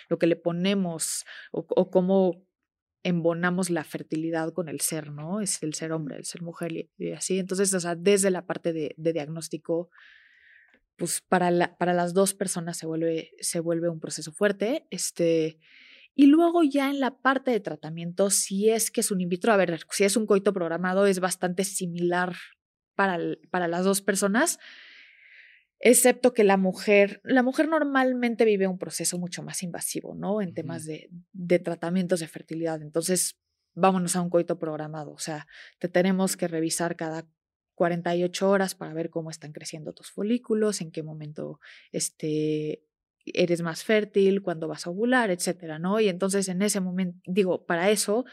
S3: lo que le ponemos o, o cómo embonamos la fertilidad con el ser, ¿no? Es el ser hombre, el ser mujer y, así. Entonces, o sea, desde la parte de, diagnóstico, pues para, la, para las dos personas se vuelve, un proceso fuerte. Este, y luego ya en la parte de tratamiento, si es que es un in vitro, a ver, si es un coito programado, es bastante similar para las dos personas excepto que la mujer, la mujer normalmente vive un proceso mucho más invasivo, ¿no? En temas de, de tratamientos de fertilidad. Entonces, vámonos a un coito programado, o sea, te tenemos que revisar cada 48 horas para ver cómo están creciendo tus folículos, en qué momento este, eres más fértil, cuándo vas a ovular, etcétera, ¿no? Y entonces en ese momento, digo, para eso,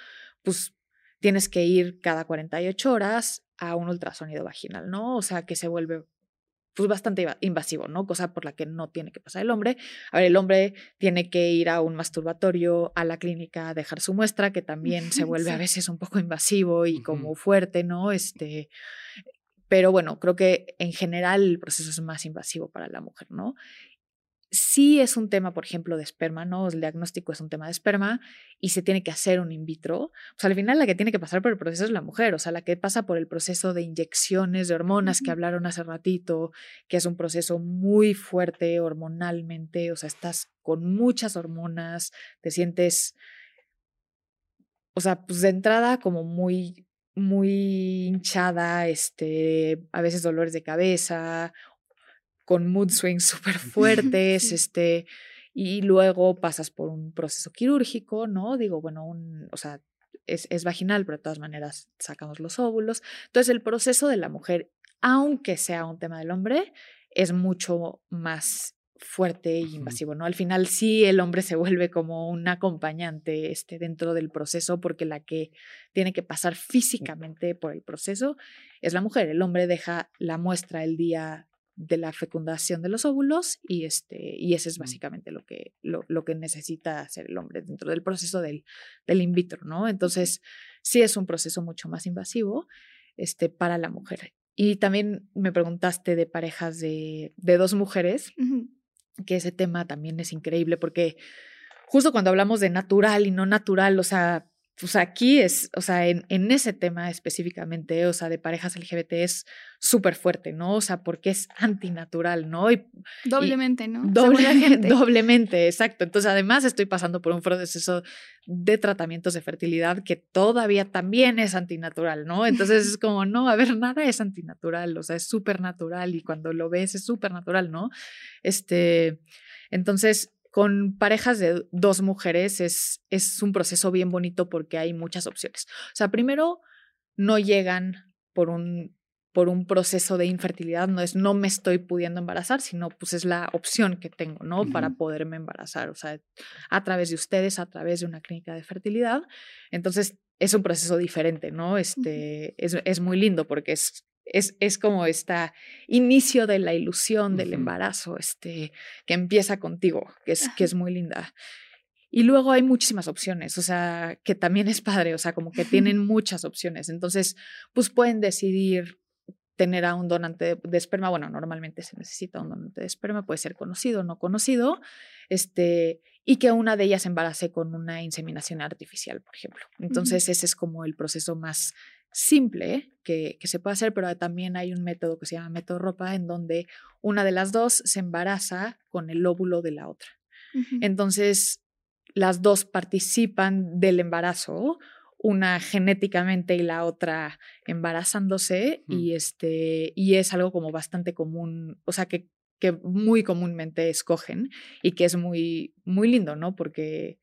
S3: pues tienes que ir cada 48 horas a un ultrasonido vaginal, ¿no? O sea, que se vuelve pues bastante invasivo, ¿no? Cosa por la que no tiene que pasar el hombre. A ver, el hombre tiene que ir a un masturbatorio, a la clínica, a dejar su muestra, que también se vuelve a veces un poco invasivo y como fuerte, ¿no? Este, pero bueno, creo que en general el proceso es más invasivo para la mujer, ¿no? Sí es un tema, por ejemplo, de esperma, ¿no? El diagnóstico es un tema de esperma y se tiene que hacer un in vitro. O sea, al final la que tiene que pasar por el proceso es la mujer, o sea, la que pasa por el proceso de inyecciones de hormonas que hablaron hace ratito, que es un proceso muy fuerte hormonalmente, o sea, estás con muchas hormonas, te sientes, o sea, pues de entrada como muy muy hinchada, este, a veces dolores de cabeza, con mood swings súper fuertes, este, y luego pasas por un proceso quirúrgico, ¿no? Digo, bueno, un, o sea, es, es vaginal, pero de todas maneras sacamos los óvulos. Entonces, el proceso de la mujer, aunque sea un tema del hombre, es mucho más fuerte e invasivo, ¿no? Al final sí el hombre se vuelve como un acompañante este, dentro del proceso porque la que tiene que pasar físicamente por el proceso es la mujer. El hombre deja la muestra el día de la fecundación de los óvulos y, este, y ese es básicamente lo que, lo, lo, que necesita hacer el hombre dentro del proceso del, del in vitro, ¿no? Entonces, sí es un proceso mucho más invasivo este, para la mujer. Y también me preguntaste de parejas de, de dos mujeres, que ese tema también es increíble porque justo cuando hablamos de natural y no natural, o sea, pues aquí es, o sea, en, en, ese tema específicamente, o sea, de parejas LGBT es súper fuerte, ¿no? O sea, porque es antinatural, ¿no? Y,
S1: doblemente, ¿no?
S3: doblemente, exacto. Entonces, además estoy pasando por un proceso de tratamientos de fertilidad que todavía también es antinatural, ¿no? Entonces es como, no, a ver, nada es antinatural, o sea, es súper natural y cuando lo ves es súper natural, ¿no? Este, entonces, con parejas de dos mujeres es, es un proceso bien bonito porque hay muchas opciones. O sea, primero, no llegan por un, por un proceso de infertilidad, no es no me estoy pudiendo embarazar, sino pues es la opción que tengo, ¿no? Para poderme embarazar, o sea, a través de ustedes, a través de una clínica de fertilidad. Entonces, es un proceso diferente, ¿no? Este, es, es muy lindo porque es es, es como este inicio de la ilusión del embarazo, este, que empieza contigo, que es, que es muy linda. Y luego hay muchísimas opciones, o sea, que también es padre, o sea, como que tienen muchas opciones. Entonces, pues pueden decidir tener a un donante de, esperma. Bueno, normalmente se necesita un donante de esperma, puede ser conocido o no conocido, este, y que una de ellas embarace con una inseminación artificial, por ejemplo. Entonces, ese es como el proceso más simple que, que, se puede hacer, pero también hay un método que se llama método ropa, en donde una de las dos se embaraza con el óvulo de la otra. Entonces, las dos participan del embarazo, una genéticamente y la otra embarazándose, y, este, y es algo como bastante común, o sea, que, que muy comúnmente escogen y que es muy, muy lindo, ¿no? Porque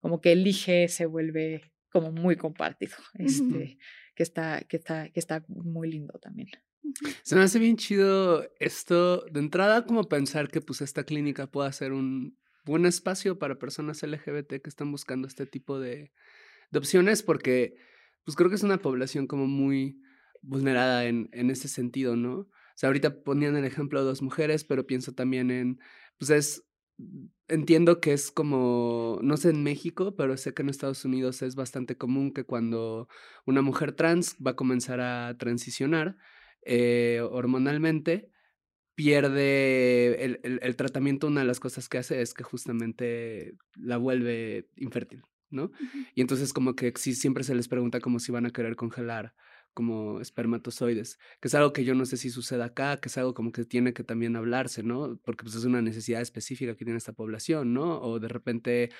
S3: como que elige se vuelve como muy compartido, este, que, está, que, está, que está muy lindo también.
S2: Se me hace bien chido esto, de entrada como pensar que pues esta clínica pueda ser un buen espacio para personas LGBT que están buscando este tipo de, de opciones porque pues creo que es una población como muy vulnerada en, en ese sentido, ¿no? O sea, ahorita ponían el ejemplo de dos mujeres, pero pienso también en, pues es, entiendo que es como, no sé en México, pero sé que en Estados Unidos es bastante común que cuando una mujer trans va a comenzar a transicionar eh, hormonalmente, pierde el, el, tratamiento, una de las cosas que hace es que justamente la vuelve infértil, ¿no? Y entonces como que sí, siempre se les pregunta como si van a querer congelar como espermatozoides, que es algo que yo no sé si sucede acá, que es algo como que tiene que también hablarse, ¿no? Porque pues es una necesidad específica que tiene esta población, ¿no? O de repente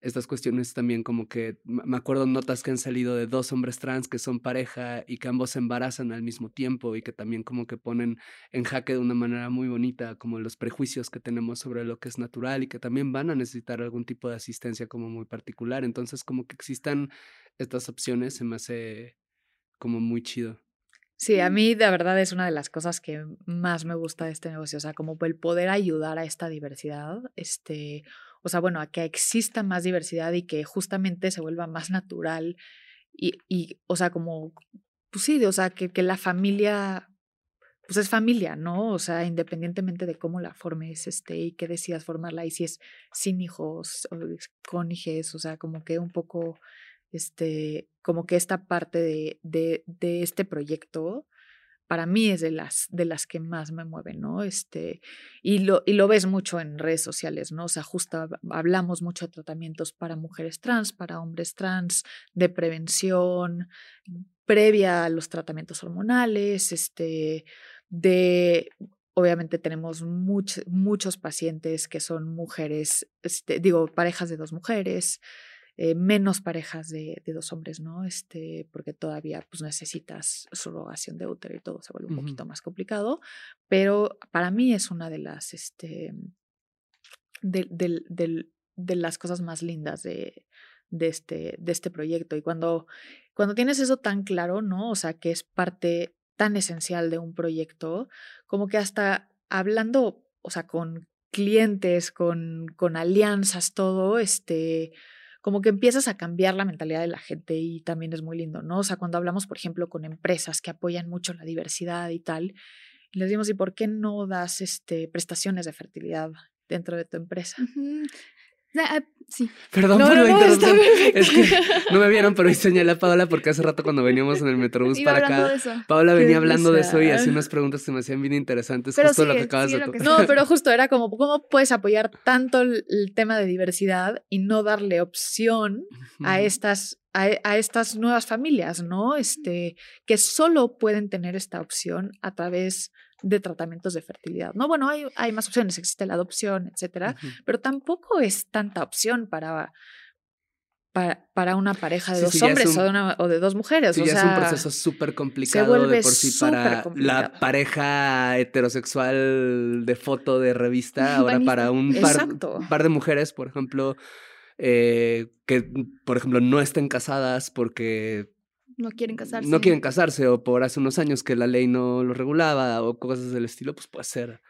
S2: estas cuestiones también como que, me acuerdo notas que han salido de dos hombres trans que son pareja y que ambos se embarazan al mismo tiempo y que también como que ponen en jaque de una manera muy bonita como los prejuicios que tenemos sobre lo que es natural y que también van a necesitar algún tipo de asistencia como muy particular. Entonces como que existan estas opciones se me hace como muy chido.
S3: Sí, a mí de verdad es una de las cosas que más me gusta de este negocio, o sea, como el poder ayudar a esta diversidad, este, o sea, bueno, a que exista más diversidad y que justamente se vuelva más natural y, y o sea, como, pues sí, o sea, que, que la familia, pues es familia, ¿no? O sea, independientemente de cómo la formes, este, y que decidas formarla, y si es sin hijos o con hijos, o sea, como que un poco, este, como que esta parte de, de, este proyecto, para mí es de las, de las que más me mueven, ¿no? Este, y, lo, y lo ves mucho en redes sociales, ¿no? O sea, justo hablamos mucho de tratamientos para mujeres trans, para hombres trans, de prevención previa a los tratamientos hormonales, este, de obviamente tenemos muchos pacientes que son mujeres, este, digo, parejas de dos mujeres, eh, menos parejas de, dos hombres, ¿no? Este, porque todavía pues, necesitas subrogación de útero y todo se vuelve un poquito más complicado, pero para mí es una de las, este, de, de las cosas más lindas de, de, este, de este proyecto. Y cuando, cuando tienes eso tan claro, ¿no? O sea, que es parte tan esencial de un proyecto, como que hasta hablando, o sea, con clientes, con, con alianzas, todo, este, como que empiezas a cambiar la mentalidad de la gente y también es muy lindo, ¿no? O sea, cuando hablamos, por ejemplo, con empresas que apoyan mucho la diversidad y tal, les decimos, ¿y por qué no das este, prestaciones de fertilidad dentro de tu empresa?
S1: Ah, sí.
S2: Perdón por la interrupción. Es que no me vieron, pero hoy señalé a Paola porque hace rato cuando veníamos en el Metrobús para acá, Paola venía hablando de eso y hacía unas preguntas que me hacían bien interesantes, justo lo que acabas de tocar.
S3: No, pero justo era como, ¿cómo puedes apoyar tanto el, tema de diversidad y no darle opción a estas a, estas nuevas familias, ¿no? Este, que solo pueden tener esta opción a través de tratamientos de fertilidad. No, bueno, hay, hay más opciones, existe la adopción, etcétera, pero tampoco es tanta opción para, para, para una pareja de dos hombres o, de una, o, de dos mujeres.
S2: Sí, o sea, es un proceso súper complicado de por sí para la pareja heterosexual de foto de revista, ahora para un par, par, de mujeres, por ejemplo, eh, que, por ejemplo, no estén casadas porque
S1: no quieren casarse.
S2: No quieren casarse o por hace unos años que la ley no lo regulaba o cosas del estilo, pues puede ser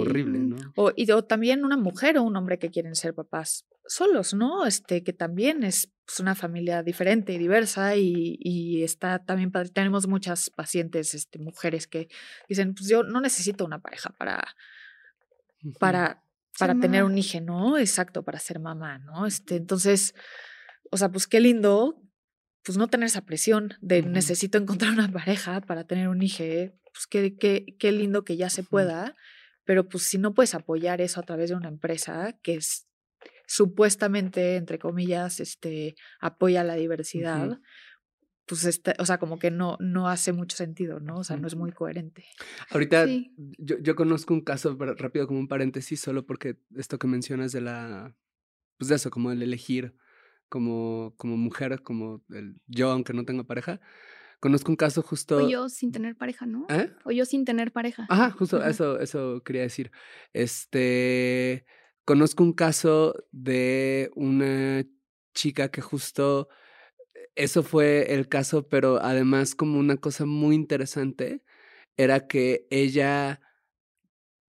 S2: horrible, ¿no?
S3: O, y, también una mujer o un hombre que quieren ser papás solos, ¿no? Este, que también es pues, una familia diferente y diversa y, y está también, tenemos muchas pacientes, este, mujeres que dicen, pues yo no necesito una pareja para, para para tener
S1: mamá.
S3: un hijo, ¿no? Exacto, para ser mamá, ¿no? Este, entonces, o sea, pues qué lindo, pues no tener esa presión de necesito encontrar una pareja para tener un hijo, pues qué, qué, qué lindo que ya se pueda, pero pues si no puedes apoyar eso a través de una empresa que es supuestamente, entre comillas, este, apoya la diversidad, pues, este, o sea, como que no, no hace mucho sentido, ¿no? O sea, no es muy coherente.
S2: Ahorita
S1: Sí.
S2: yo, yo conozco un caso rápido como un paréntesis, solo porque esto que mencionas de la, pues de eso, como el elegir como, como mujer, como el yo, aunque no tenga pareja. Conozco un caso
S1: O
S2: justo.
S1: yo sin tener pareja, ¿no?
S2: ¿Eh?
S1: O yo sin tener pareja.
S2: Ajá, justo
S1: Ajá.
S2: eso, eso quería decir. Este, conozco un caso de una chica que justo eso fue el caso, pero además como una cosa muy interesante era que ella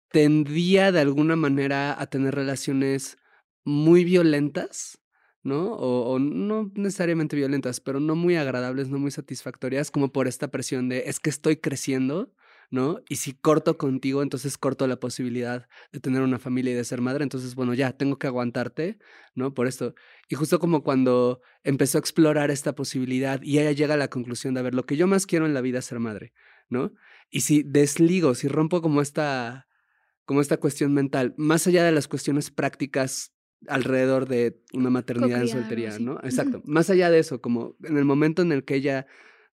S2: tendía de alguna manera a tener relaciones muy violentas, ¿no? O, no necesariamente violentas, pero no muy agradables, no muy satisfactorias, como por esta presión de es que estoy creciendo, ¿no? Y si corto contigo, entonces corto la posibilidad de tener una familia y de ser madre, entonces, bueno, ya, tengo que aguantarte, ¿no? Por esto. Y justo como cuando empezó a explorar esta posibilidad y ella llega a la conclusión de, a ver, lo que yo más quiero en la vida es ser madre, ¿no? Y si desligo, si rompo como esta, como esta cuestión mental, más allá de las cuestiones prácticas alrededor de una maternidad en soltería. ¿no? Exacto. Más allá de eso, como en el momento en el que ella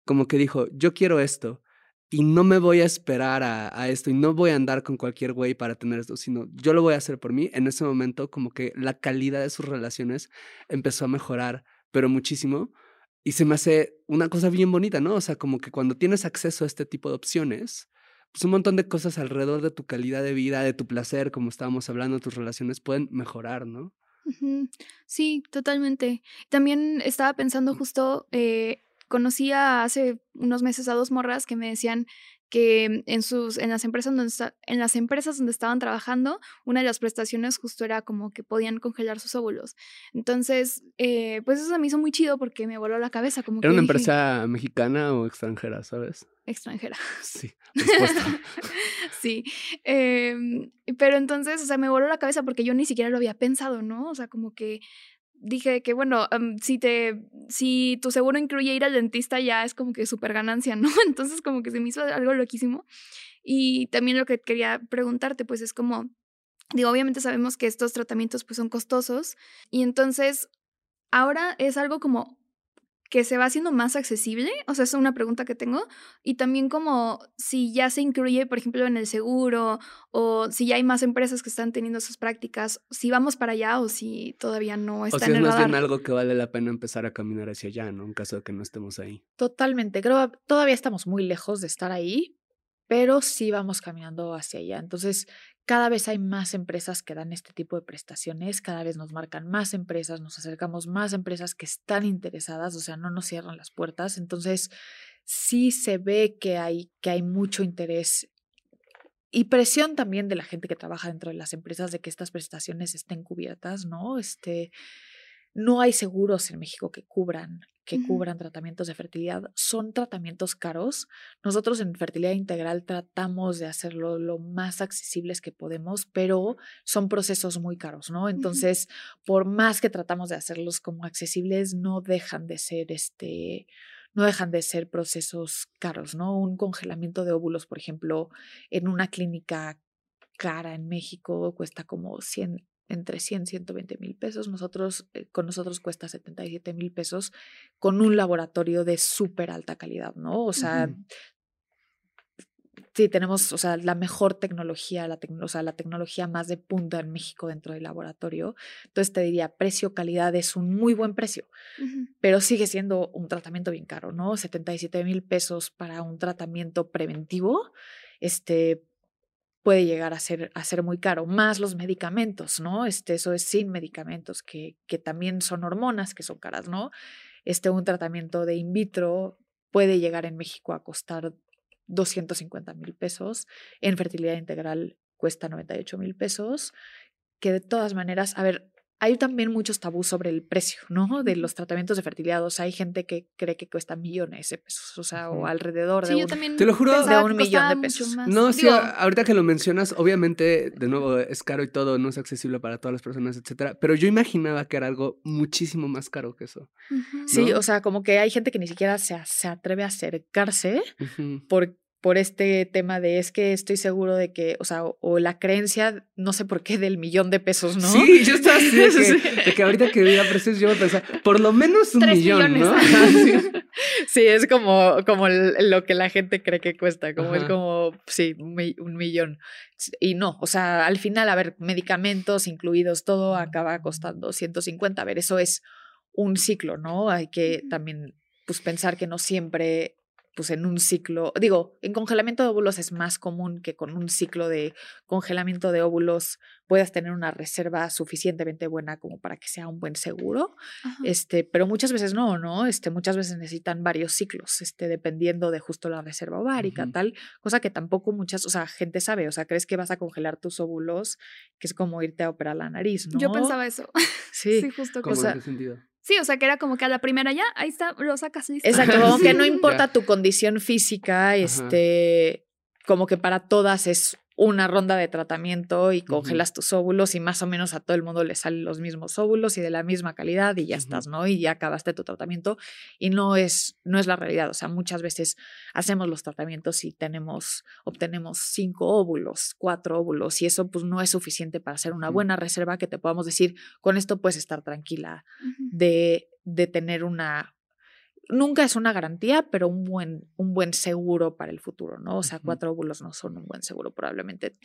S2: como que dijo, yo quiero esto y no me voy a esperar a, a esto y no voy a andar con cualquier güey para tener esto, sino yo lo voy a hacer por mí. En ese momento como que la calidad de sus relaciones empezó a mejorar, pero muchísimo. Y se me hace una cosa bien bonita, ¿no? O sea, como que cuando tienes acceso a este tipo de opciones, pues un montón de cosas alrededor de tu calidad de vida, de tu placer, como estábamos hablando, tus relaciones pueden mejorar, ¿no?
S1: Sí, totalmente. También estaba pensando justo, eh, conocía hace unos meses a dos morras que me decían que en sus en las empresas donde en las empresas donde estaban trabajando una de las prestaciones justo era como que podían congelar sus óvulos entonces eh, pues eso se me hizo muy chido porque me voló la cabeza como
S2: ¿Era
S1: que
S2: una
S1: dije,
S2: empresa mexicana o extranjera, sabes?
S1: extranjera
S2: Sí,
S1: sí, em, pero entonces, o sea, me voló la cabeza porque yo ni siquiera lo había pensado, ¿no? O sea, como que dije que, bueno, am, si te, si tu seguro incluye ir al dentista ya es como que súper ganancia, ¿no? Entonces como que se me hizo algo loquísimo. Y también lo que quería preguntarte, pues es como, digo, obviamente sabemos que estos tratamientos pues son costosos y entonces ahora es algo como que se va haciendo más accesible, o sea, es una pregunta que tengo, y también como si ya se incluye, por ejemplo, en el seguro, o si ya hay más empresas que están teniendo esas prácticas, si vamos para allá o si todavía no
S2: O
S1: está
S2: si
S1: en
S2: es más bien algo que vale la pena empezar a caminar hacia allá, ¿no? En caso de que no estemos ahí.
S3: Totalmente, creo que todavía estamos muy lejos de estar ahí, pero sí vamos caminando hacia allá. Entonces, cada vez hay más empresas que dan este tipo de prestaciones, cada vez nos marcan más empresas, nos acercamos más empresas que están interesadas, o sea, no nos cierran las puertas. Entonces, sí se ve que hay, que hay mucho interés y presión también de la gente que trabaja dentro de las empresas de que estas prestaciones estén cubiertas, ¿no? Este, no hay seguros en México que cubran que cubran tratamientos de fertilidad. Son tratamientos caros. Nosotros en fertilidad integral tratamos de hacerlo lo más accesibles que podemos, pero son procesos muy caros, ¿no? Entonces, por más que tratamos de hacerlos como accesibles, no dejan de ser este no dejan de ser procesos caros, ¿no? Un congelamiento de óvulos, por ejemplo, en una clínica cara en México cuesta como 100, entre 100 y 120 mil pesos. Nosotros, eh, con nosotros cuesta 77 mil pesos con un laboratorio de súper alta calidad, ¿no? O sea,
S1: Ujú.
S3: sí, tenemos, o sea, la mejor tecnología, la, tecno- o sea, la tecnología más de punta en México dentro del laboratorio. Entonces te diría, precio-calidad es un muy buen precio pero sigue siendo un tratamiento bien caro, ¿no? 77 mil pesos para un tratamiento preventivo, este puede llegar a ser, a ser muy caro, más los medicamentos, ¿no? Este, eso es sin medicamentos, que, que también son hormonas, que son caras, ¿no? Este, un tratamiento de in vitro puede llegar en México a costar 250 mil pesos, en fertilidad integral cuesta 98 mil pesos, que de todas maneras, a ver, hay también muchos tabús sobre el precio, ¿no? De los tratamientos de fertilidad. O sea, hay gente que cree que cuesta millones de pesos, o sea, o alrededor de,
S1: Sí, yo
S3: un,
S1: también
S2: Te lo juro-
S3: de un millón de pesos.
S2: No, sí,
S1: Digo,
S2: ahorita que lo mencionas, obviamente, de nuevo, es caro y todo, no es accesible para todas las personas, etcétera. Pero yo imaginaba que era algo muchísimo más caro que eso.
S3: Sí,
S2: ¿no?
S3: o sea, como que hay gente que ni siquiera se, se atreve a acercarse
S2: Ujú.
S3: por, por este tema de es que estoy seguro de que, o sea, o, o la creencia, no sé por qué, del millón de pesos, ¿no?
S2: Sí, yo estaba así de que,
S3: Sí.
S2: de que ahorita que veía precios, yo pensaba, por lo menos un
S1: Tres
S2: millón, ¿no?
S1: millones.
S2: Sí.
S3: Es como, como lo que la gente cree que cuesta, como es como, sí, un, mi- un millón. Y no, o sea, al final, a ver, medicamentos incluidos, todo acaba costando 150. A ver, eso es un ciclo, ¿no? Hay que también, pues, pensar que no siempre, pues, en un ciclo, digo, en congelamiento de óvulos es más común que con un ciclo de congelamiento de óvulos puedas tener una reserva suficientemente buena como para que sea un buen seguro.
S1: Ajá.
S3: Este, pero muchas veces no, ¿no? Este, muchas veces necesitan varios ciclos, este, dependiendo de justo la reserva ovárica, tal, cosa que tampoco muchas, o sea, gente sabe, o sea, crees que vas a congelar tus óvulos, que es como irte a operar la nariz, ¿no?
S1: Yo pensaba eso.
S3: sí.
S1: Sí, justo.
S2: ¿Cómo
S1: como-
S3: sea,
S2: en qué sentido?
S1: Sí, o sea, que era como que a la primera ya, ahí está, lo sacas listo.
S3: Exacto, como que no importa
S2: ya.
S3: tu condición física, este, como que para todas es una ronda de tratamiento y congelas tus óvulos y más o menos a todo el mundo le salen los mismos óvulos y de la misma calidad y ya estás, ¿no? Y ya acabaste tu tratamiento y no es, no es la realidad. O sea, muchas veces hacemos los tratamientos y tenemos, obtenemos cinco óvulos, cuatro óvulos y eso pues no es suficiente para hacer una buena reserva que te podamos decir, con esto puedes estar tranquila de, de tener una, nunca es una garantía, pero un buen, un buen seguro para el futuro, ¿no? O sea, cuatro óvulos no son un buen seguro, probablemente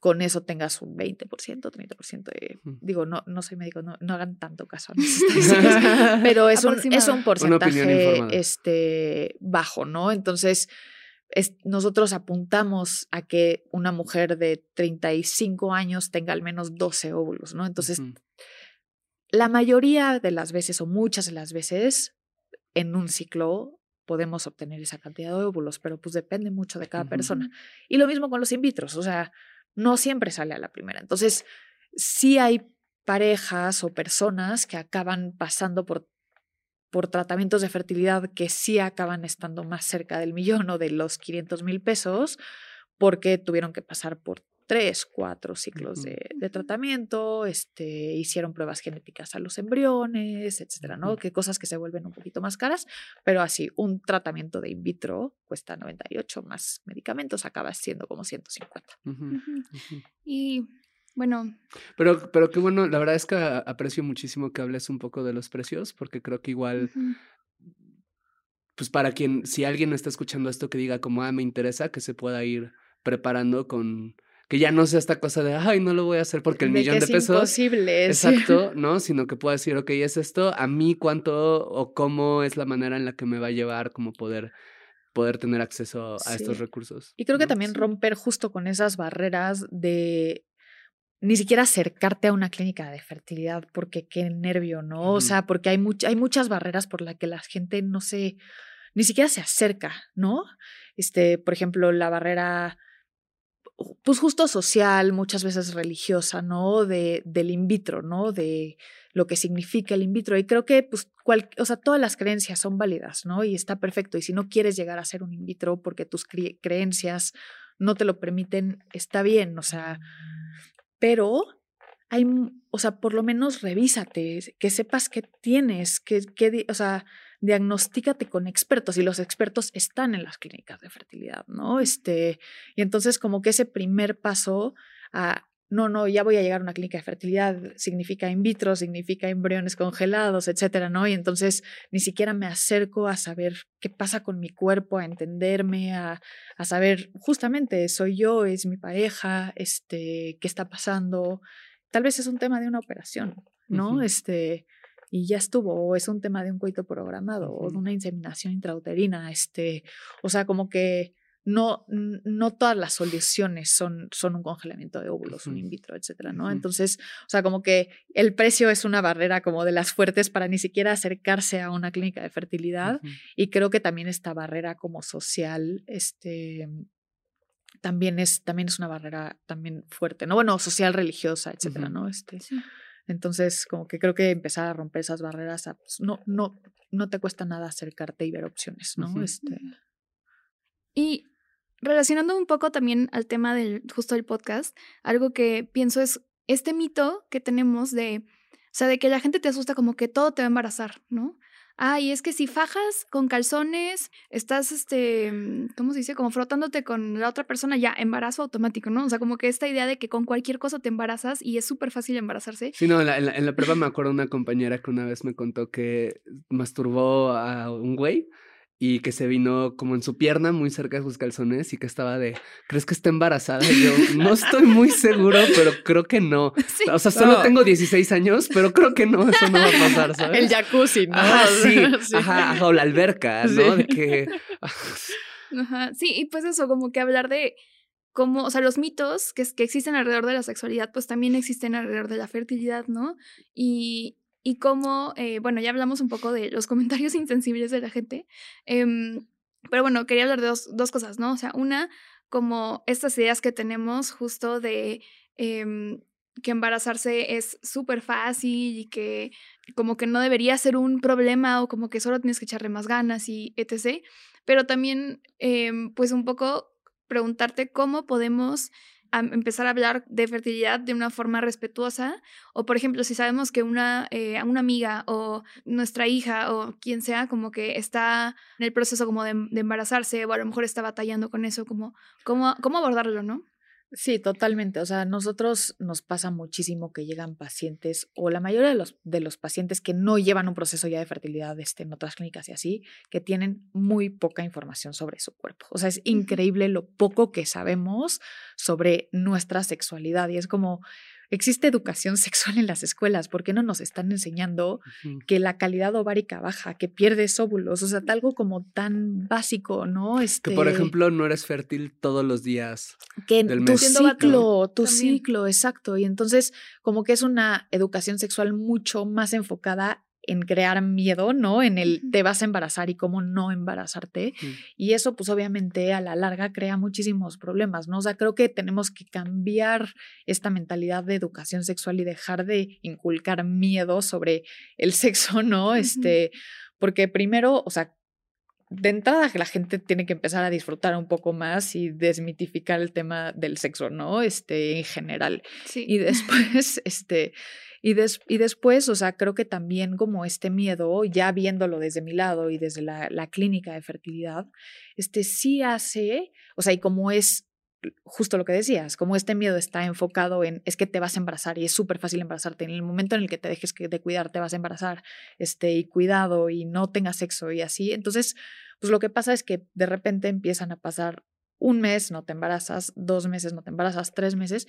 S3: con eso tengas un 20%, 30% de, digo, no, no soy médico, no, no hagan tanto caso a mis estadísticas, pero es un, es un porcentaje este, bajo, ¿no? Entonces, es- nosotros apuntamos a que una mujer de 35 años tenga al menos 12 óvulos, ¿no? Entonces, la mayoría de las veces o muchas de las veces en un ciclo podemos obtener esa cantidad de óvulos, pero pues depende mucho de cada persona. Y lo mismo con los in vitros, o sea, no siempre sale a la primera. Entonces, sí hay parejas o personas que acaban pasando por, por tratamientos de fertilidad que sí acaban estando más cerca del millón o de los 500 mil pesos porque tuvieron que pasar por tres, cuatro ciclos de, tratamiento, este, hicieron pruebas genéticas a los embriones, etcétera, ¿no? Que cosas que se vuelven un poquito más caras, pero así, un tratamiento de in vitro cuesta 98 más medicamentos, acaba siendo como 150.
S2: Ujú.
S1: Ujú.
S2: Ujú.
S1: Y bueno,
S2: Pero, pero qué bueno, la verdad es que aprecio muchísimo que hables un poco de los precios, porque creo que igual, pues para quien, si alguien está escuchando esto que diga como, ah, me interesa, que se pueda ir preparando con, que ya no sea esta cosa de, ay, no lo voy a hacer porque el
S3: De
S2: millón
S3: que
S2: de
S3: es
S2: pesos.
S3: imposible.
S2: Exacto, ¿no? Sino que pueda decir, ok, es esto, a mí cuánto o cómo es la manera en la que me va a llevar como poder, poder tener acceso a estos recursos.
S3: Y creo que
S2: ¿no?
S3: también romper justo con esas barreras de ni siquiera acercarte a una clínica de fertilidad, porque qué nervio, ¿no? O sea, porque hay, much- hay muchas barreras por las que la gente no se, ni siquiera se acerca, ¿no? Este, por ejemplo, la barrera, pues justo social, muchas veces religiosa, ¿no? De, del in vitro, ¿no? De lo que significa el in vitro. Y creo que, pues, cual, o sea, todas las creencias son válidas, ¿no? Y está perfecto. Y si no quieres llegar a ser un in vitro porque tus cre- creencias no te lo permiten, está bien, o sea, pero hay, o sea, por lo menos revísate, que sepas qué tienes, que, que o sea, diagnostícate con expertos y los expertos están en las clínicas de fertilidad, ¿no? Este, y entonces como que ese primer paso a no, no, ya voy a llegar a una clínica de fertilidad, significa in vitro, significa embriones congelados, etcétera, ¿no? Y entonces ni siquiera me acerco a saber qué pasa con mi cuerpo, a entenderme, a, a saber, justamente, soy yo, es mi pareja, este, qué está pasando. Tal vez es un tema de una operación, ¿no? Este, y ya estuvo, o es un tema de un coito programado, o de una inseminación intrauterina, este, o sea, como que no, no todas las soluciones son, son un congelamiento de óvulos, un in vitro, etcétera, ¿no? Entonces, o sea, como que el precio es una barrera como de las fuertes para ni siquiera acercarse a una clínica de fertilidad. Y creo que también esta barrera como social, este, también es, también es una barrera también fuerte, ¿no? Bueno, social, religiosa, etcétera. ¿no? Este,
S1: Sí.
S3: Entonces, como que creo que empezar a romper esas barreras, pues, no, no, no te cuesta nada acercarte y ver opciones, ¿no? Este...
S1: Y relacionando un poco también al tema del justo del podcast, algo que pienso es este mito que tenemos de, o sea, de que la gente te asusta como que todo te va a embarazar, ¿no? Ah, y es que si fajas con calzones, estás, este, mm, ¿cómo se dice? Como frotándote con la otra persona, ya, embarazo automático, ¿no? O sea, como que esta idea de que con cualquier cosa te embarazas y es súper fácil embarazarse.
S2: Sí, no, en la, en, la, prueba me acuerdo una compañera que una vez me contó que masturbó a un güey y que se vino como en su pierna, muy cerca de sus calzones, y que estaba de, ¿crees que está embarazada? Y yo, no estoy muy seguro, pero creo que no. O sea, solo tengo 16 años, pero creo que no, eso no va a pasar, ¿sabes?
S3: El jacuzzi, ¿no?
S2: Ajá, sí, Ajá, o la alberca, ¿no? De que...
S1: Ajá, sí, y pues eso, como que hablar de cómo, o sea, los mitos que, que existen alrededor de la sexualidad, pues también existen alrededor de la fertilidad, ¿no? Y, y cómo, eh, bueno, ya hablamos un poco de los comentarios insensibles de la gente, em, pero bueno, quería hablar de dos, dos, cosas, ¿no? O sea, una, como estas ideas que tenemos justo de em, que embarazarse es súper fácil y que como que no debería ser un problema o como que solo tienes que echarle más ganas y etc. Pero también, em, pues un poco preguntarte cómo podemos empezar a hablar de fertilidad de una forma respetuosa. O, por ejemplo, si sabemos que una, eh, una amiga o nuestra hija o quien sea como que está en el proceso como de, embarazarse o a lo mejor está batallando con eso, como, ¿cómo, cómo abordarlo, no?
S3: Sí, totalmente. O sea, nosotros nos pasa muchísimo que llegan pacientes, o la mayoría de los, de los pacientes que no llevan un proceso ya de fertilidad este, en otras clínicas y así, que tienen muy poca información sobre su cuerpo. O sea, es increíble lo poco que sabemos sobre nuestra sexualidad. Y es como, existe educación sexual en las escuelas, ¿por qué no nos están enseñando que la calidad ovárica baja, que pierdes óvulos? O sea, algo como tan básico, ¿no?
S2: Este, que por este ejemplo no eres fértil todos los días.
S3: Que tu ciclo, tu ciclo, exacto. Y entonces como que es una educación sexual mucho más enfocada en crear miedo, ¿no? En el te vas a embarazar y cómo no embarazarte. Y eso, pues obviamente a la larga crea muchísimos problemas, ¿no? O sea, creo que tenemos que cambiar esta mentalidad de educación sexual y dejar de inculcar miedo sobre el sexo, ¿no? Este, porque primero, o sea, de entrada la gente tiene que empezar a disfrutar un poco más y desmitificar el tema del sexo, ¿no? Este, en general. Sí. Y después, este, y, y después, o sea, creo que también como este miedo, ya viéndolo desde mi lado y desde la, la clínica de fertilidad, este sí hace, o sea, y como es justo lo que decías, como este miedo está enfocado en es que te vas a embarazar y es súper fácil embarazarte. En el momento en el que te dejes de cuidar, te vas a embarazar, este, y cuidado y no tengas sexo y así. Entonces, pues lo que pasa es que de repente empiezan a pasar un mes, no te embarazas, dos meses, no te embarazas, tres meses,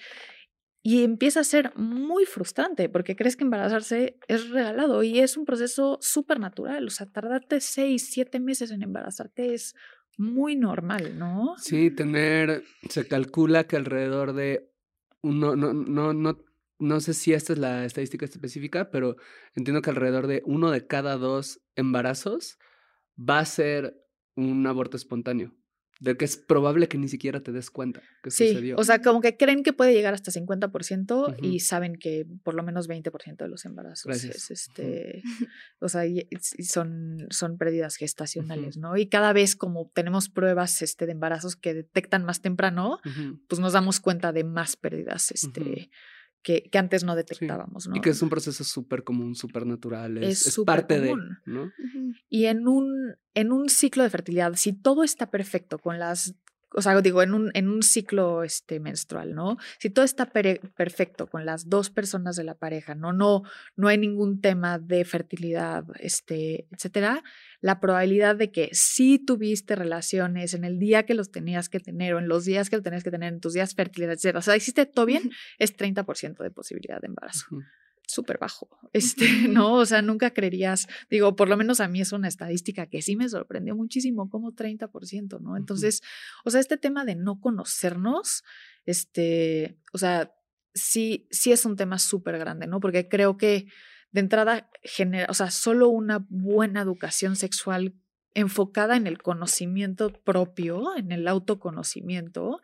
S3: y empieza a ser muy frustrante porque crees que embarazarse es regalado y es un proceso súper natural. O sea, tardarte seis, siete meses en embarazarte es muy normal, ¿no?
S2: Sí, tener, se calcula que alrededor de, no, no, no, no, no sé si esta es la estadística específica, pero entiendo que alrededor de uno de cada dos embarazos va a ser un aborto espontáneo de que es probable que ni siquiera te des cuenta que
S3: sí,
S2: sucedió.
S3: O sea, como que creen que puede llegar hasta 50% y saben que por lo menos 20% de los embarazos es este, o sea, son, son pérdidas gestacionales, ¿no? Y cada vez como tenemos pruebas este, de embarazos que detectan más temprano, pues nos damos cuenta de más pérdidas este, que, que antes no detectábamos, ¿no?
S2: Y que es un proceso súper común, súper natural, es, es, parte común. de, ¿no?
S3: Y en un, en un ciclo de fertilidad, si todo está perfecto con las o sea, digo, en un, en un ciclo este, menstrual, ¿no? Si todo está perfecto con las dos personas de la pareja, ¿no? No, no hay ningún tema de fertilidad, este, etcétera, la probabilidad de que si tuviste relaciones en el día que los tenías que tener o en los días que los tenías que tener, en tus días fertilidad, etcétera, o sea, hiciste todo bien, es 30% de posibilidad de embarazo. Súper bajo, este, ¿no? O sea, nunca creerías, digo, por lo menos a mí es una estadística que sí me sorprendió muchísimo, como 30%, ¿no? Entonces, o sea, este tema de no conocernos, este, o sea, sí, sí es un tema súper grande, ¿no? Porque creo que de entrada genera, o sea, solo una buena educación sexual enfocada en el conocimiento propio, en el autoconocimiento,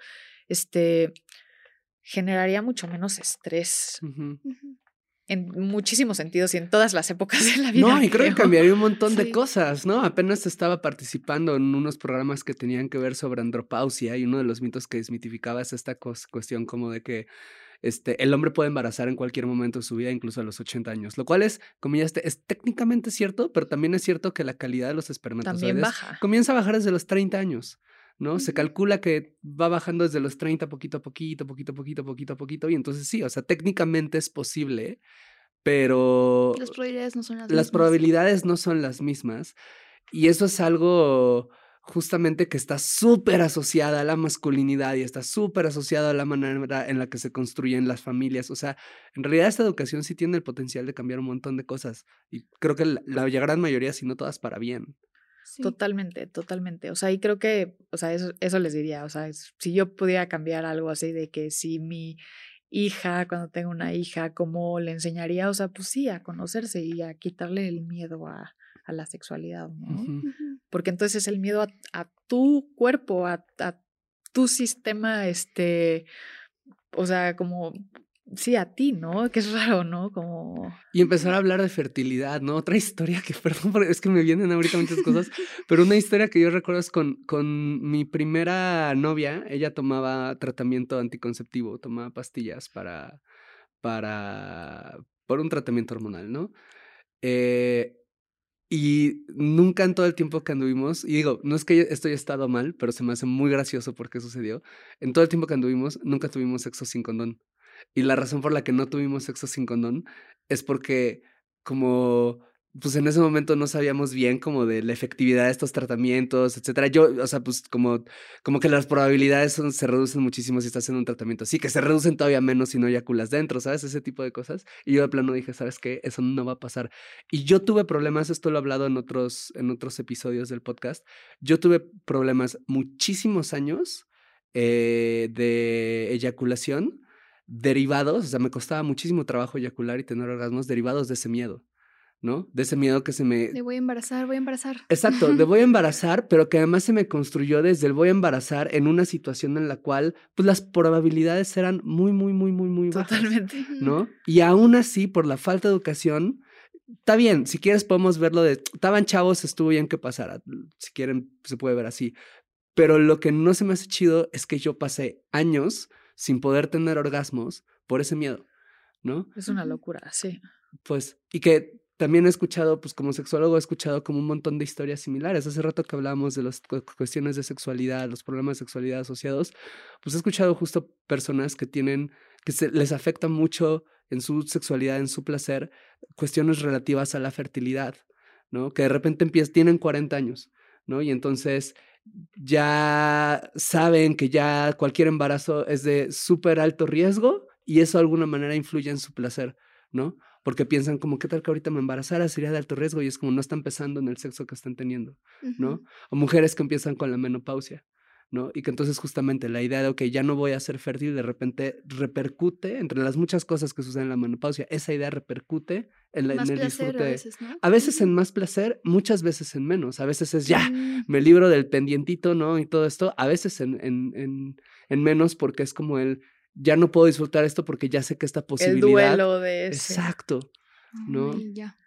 S3: este, generaría mucho menos estrés en muchísimos sentidos y en todas las épocas de la vida.
S2: No, y creo, que cambiaría un montón de cosas, ¿no? Apenas estaba participando en unos programas que tenían que ver sobre andropausia y uno de los mitos que desmitificaba es esta cuestión como de que este, el hombre puede embarazar en cualquier momento de su vida, incluso a los 80 años, lo cual es, como ya este, es técnicamente cierto, pero también es cierto que la calidad de los espermatozoides comienza a bajar desde los 30 años. ¿no? Se calcula que va bajando desde los 30 poquito a poquito, poquito a poquito, poquito a poquito, y entonces sí, o sea, técnicamente es posible, pero...
S1: Las probabilidades no son las,
S2: las mismas. probabilidades no son las mismas. Y eso es algo justamente que está súper asociada a la masculinidad y está súper asociada a la manera en la que se construyen las familias. O sea, en realidad esta educación sí tiene el potencial de cambiar un montón de cosas y creo que la, la gran mayoría, si no todas, para bien.
S3: Totalmente, totalmente. O sea, y creo que, o sea, eso, eso les diría, o sea, si yo pudiera cambiar algo así de que si mi hija, cuando tenga una hija, ¿cómo le enseñaría? O sea, pues sí, a conocerse y a quitarle el miedo a, a la sexualidad, ¿no? Porque entonces es el miedo a, a tu cuerpo, a, a, tu sistema, este, o sea, como sí, a ti, ¿no? Que es raro, ¿no? Como...
S2: Y empezar a hablar de fertilidad, ¿no? Otra historia que, perdón, es que me vienen ahorita muchas cosas, pero una historia que yo recuerdo es con, con mi primera novia, ella tomaba tratamiento anticonceptivo, tomaba pastillas para, para, por un tratamiento hormonal, ¿no? Eh, y nunca en todo el tiempo que anduvimos, y digo, no es que esto haya estado mal, pero se me hace muy gracioso porque sucedió. En todo el tiempo que anduvimos, nunca tuvimos sexo sin condón. Y la razón por la que no tuvimos sexo sin condón es porque como pues en ese momento no sabíamos bien como de la efectividad de estos tratamientos, etcétera. Yo, o sea, pues como, como que las probabilidades se reducen muchísimo si estás en un tratamiento así, que se reducen todavía menos si no eyaculas dentro, ¿sabes? Ese tipo de cosas. Y yo de plano dije, ¿sabes qué? Eso no va a pasar. Y yo tuve problemas, esto lo he hablado en otros, en otros episodios del podcast, yo tuve problemas muchísimos años eh, de eyaculación derivados, o sea, me costaba muchísimo trabajo eyacular y tener orgasmos derivados de ese miedo, ¿no? De ese miedo que se me...
S1: De voy a embarazar, voy a embarazar.
S2: Exacto, de voy a embarazar, pero que además se me construyó desde el voy a embarazar en una situación en la cual, pues las probabilidades eran muy, muy, muy, muy, muy bajas.
S3: Totalmente.
S2: ¿No? Y aún así, por la falta de educación, está bien, si quieres podemos verlo de, estaban chavos, estuvo bien que pasara, si quieren se puede ver así, pero lo que no se me hace chido es que yo pasé años sin poder tener orgasmos por ese miedo, ¿no?
S3: Es una locura, sí.
S2: Pues, y que también he escuchado, pues como sexólogo he escuchado como un montón de historias similares. Hace rato que hablábamos de las cuestiones de sexualidad, los problemas de sexualidad asociados, pues he escuchado justo personas que tienen, que se, les afecta mucho en su sexualidad, en su placer, cuestiones relativas a la fertilidad, ¿no? Que de repente empiezan, tienen 40 años, ¿no? Y entonces ya saben que ya cualquier embarazo es de súper alto riesgo y eso de alguna manera influye en su placer, ¿no? Porque piensan como, ¿qué tal que ahorita me embarazara? Sería de alto riesgo y es como no están pensando en el sexo que están teniendo, ¿no? O mujeres que empiezan con la menopausia, ¿no? Y que entonces justamente la idea de, que ya no voy a ser fértil, de repente repercute, entre las muchas cosas que suceden en la menopausia, esa idea repercute en, la, el disfrute.
S1: A veces, ¿no?
S2: a veces en más placer, muchas veces en menos. A veces es ya, me libro del pendientito, ¿no? Y todo esto. A veces en, en, en, en menos porque es como el, ya no puedo disfrutar esto porque ya sé que esta posibilidad.
S3: El duelo de ese.
S2: Exacto, ¿no?
S1: Ay, ya.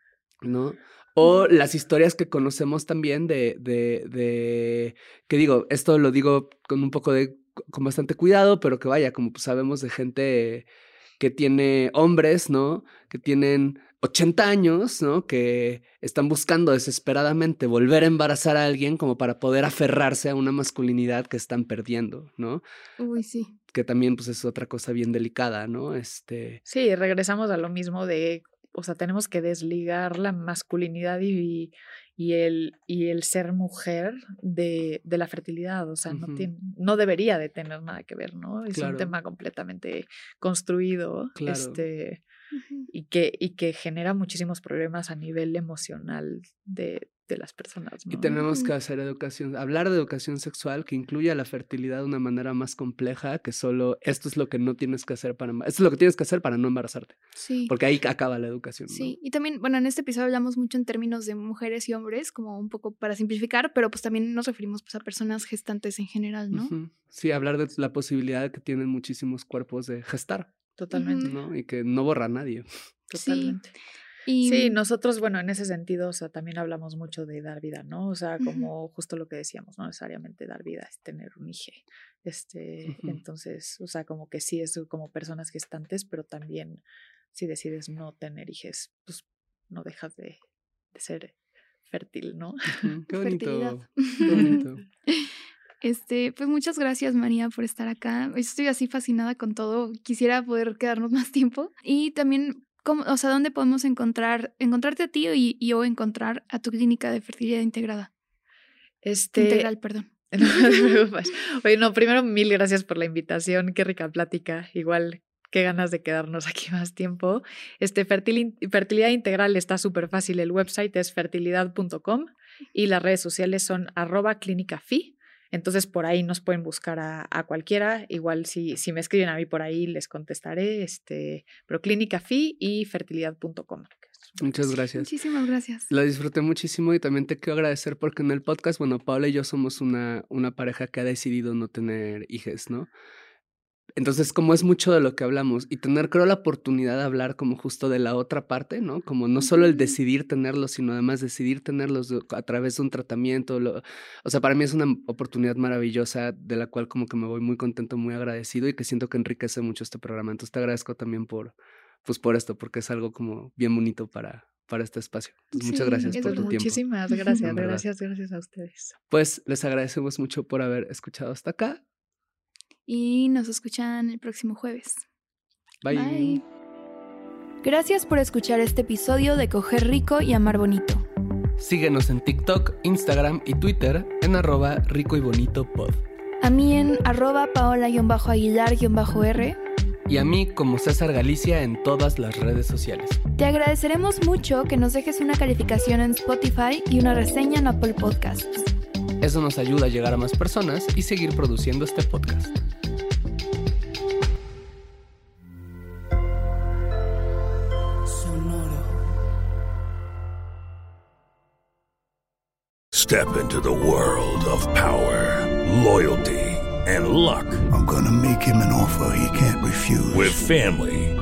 S2: ¿No? O las historias que conocemos también de, de, de, que digo, esto lo digo con un poco de, con bastante cuidado, pero que vaya, como sabemos de gente que tiene hombres, ¿no? Que tienen 80 años, ¿no? Que están buscando desesperadamente volver a embarazar a alguien como para poder aferrarse a una masculinidad que están perdiendo, ¿no?
S1: Uy, sí.
S2: Que también, pues, es otra cosa bien delicada, ¿no? Este.
S3: Sí, regresamos a lo mismo de o sea, tenemos que desligar la masculinidad y, y, el, y el ser mujer de, de la fertilidad. O sea, no, tiene, no debería de tener nada que ver, ¿no? Es un tema completamente construido. Este, y, que, y que genera muchísimos problemas a nivel emocional de, de las personas.
S2: Y tenemos que hacer educación, hablar de educación sexual que incluya la fertilidad de una manera más compleja que solo esto es lo que no tienes que hacer para esto es lo que tienes que hacer para no embarazarte.
S1: Sí.
S2: Porque ahí acaba la educación.
S1: Sí, y también, bueno, en este episodio hablamos mucho en términos de mujeres y hombres, como un poco para simplificar, pero pues también nos referimos pues, a personas gestantes en general, ¿no?
S2: Sí, hablar de la posibilidad que tienen muchísimos cuerpos de gestar.
S3: Totalmente.
S2: ¿no? Y que no borra a nadie.
S3: Totalmente.
S1: Y,
S3: Sí, nosotros, bueno, en ese sentido, o sea, también hablamos mucho de dar vida, ¿no? O sea, como justo lo que decíamos, no necesariamente dar vida es tener un hijo. Este, entonces, o sea, como que sí es como personas gestantes, pero también si decides no tener hijos, pues no dejas de, de ser fértil, ¿no?
S2: Qué bonito. Qué bonito.
S1: Este, pues muchas gracias María por estar acá. Estoy así fascinada con todo. Quisiera poder quedarnos más tiempo. Y también, ¿cómo, o sea, ¿dónde podemos encontrar, encontrarte a ti y, y o encontrar a tu clínica de fertilidad integrada?
S3: Este,
S1: Integral, perdón.
S3: No te preocupes. Oye, no, primero mil gracias por la invitación. Qué rica plática. Igual, qué ganas de quedarnos aquí más tiempo. Este, fertil- fertilidad integral está súper fácil. El website es fertilidad.com y las redes sociales son arroba clínicafi. Entonces, por ahí nos pueden buscar a, a cualquiera. Igual, si, si me escriben a mí por ahí, les contestaré. Este, pero clínicafi y fertilidad.com.
S2: Muchas gracias.
S1: Muchísimas gracias.
S2: La disfruté muchísimo y también te quiero agradecer porque en el podcast, bueno, Paula y yo somos una, una pareja que ha decidido no tener hijos, ¿no? Entonces, como es mucho de lo que hablamos y tener, creo, la oportunidad de hablar como justo de la otra parte, ¿no? Como no solo el decidir tenerlos, sino además decidir tenerlos a través de un tratamiento. lo- o sea, para mí es una oportunidad maravillosa de la cual como que me voy muy contento, muy agradecido y que siento que enriquece mucho este programa. Entonces, te agradezco también por, pues, por esto, porque es algo como bien bonito para, para este espacio. Entonces, muchas gracias por tu tiempo.
S3: Muchísimas gracias, gracias, gracias a ustedes.
S2: Pues les agradecemos mucho por haber escuchado hasta acá.
S1: Y nos escuchan el próximo jueves.
S2: Bye.
S1: Bye. Gracias por escuchar este episodio de Coger Rico y Amar Bonito.
S2: Síguenos en TikTok, Instagram y Twitter en arroba rico y bonito pod.
S1: A mí en arroba paola-aguilar-r.
S2: Y a mí como César Galicia en todas las redes sociales.
S1: Te agradeceremos mucho que nos dejes una calificación en Spotify y una reseña en Apple Podcasts.
S2: Eso nos ayuda a llegar a más personas y seguir produciendo este podcast.
S4: Step into the world of power, loyalty, and luck.
S5: I'm gonna make him an offer he can't refuse.
S4: With family,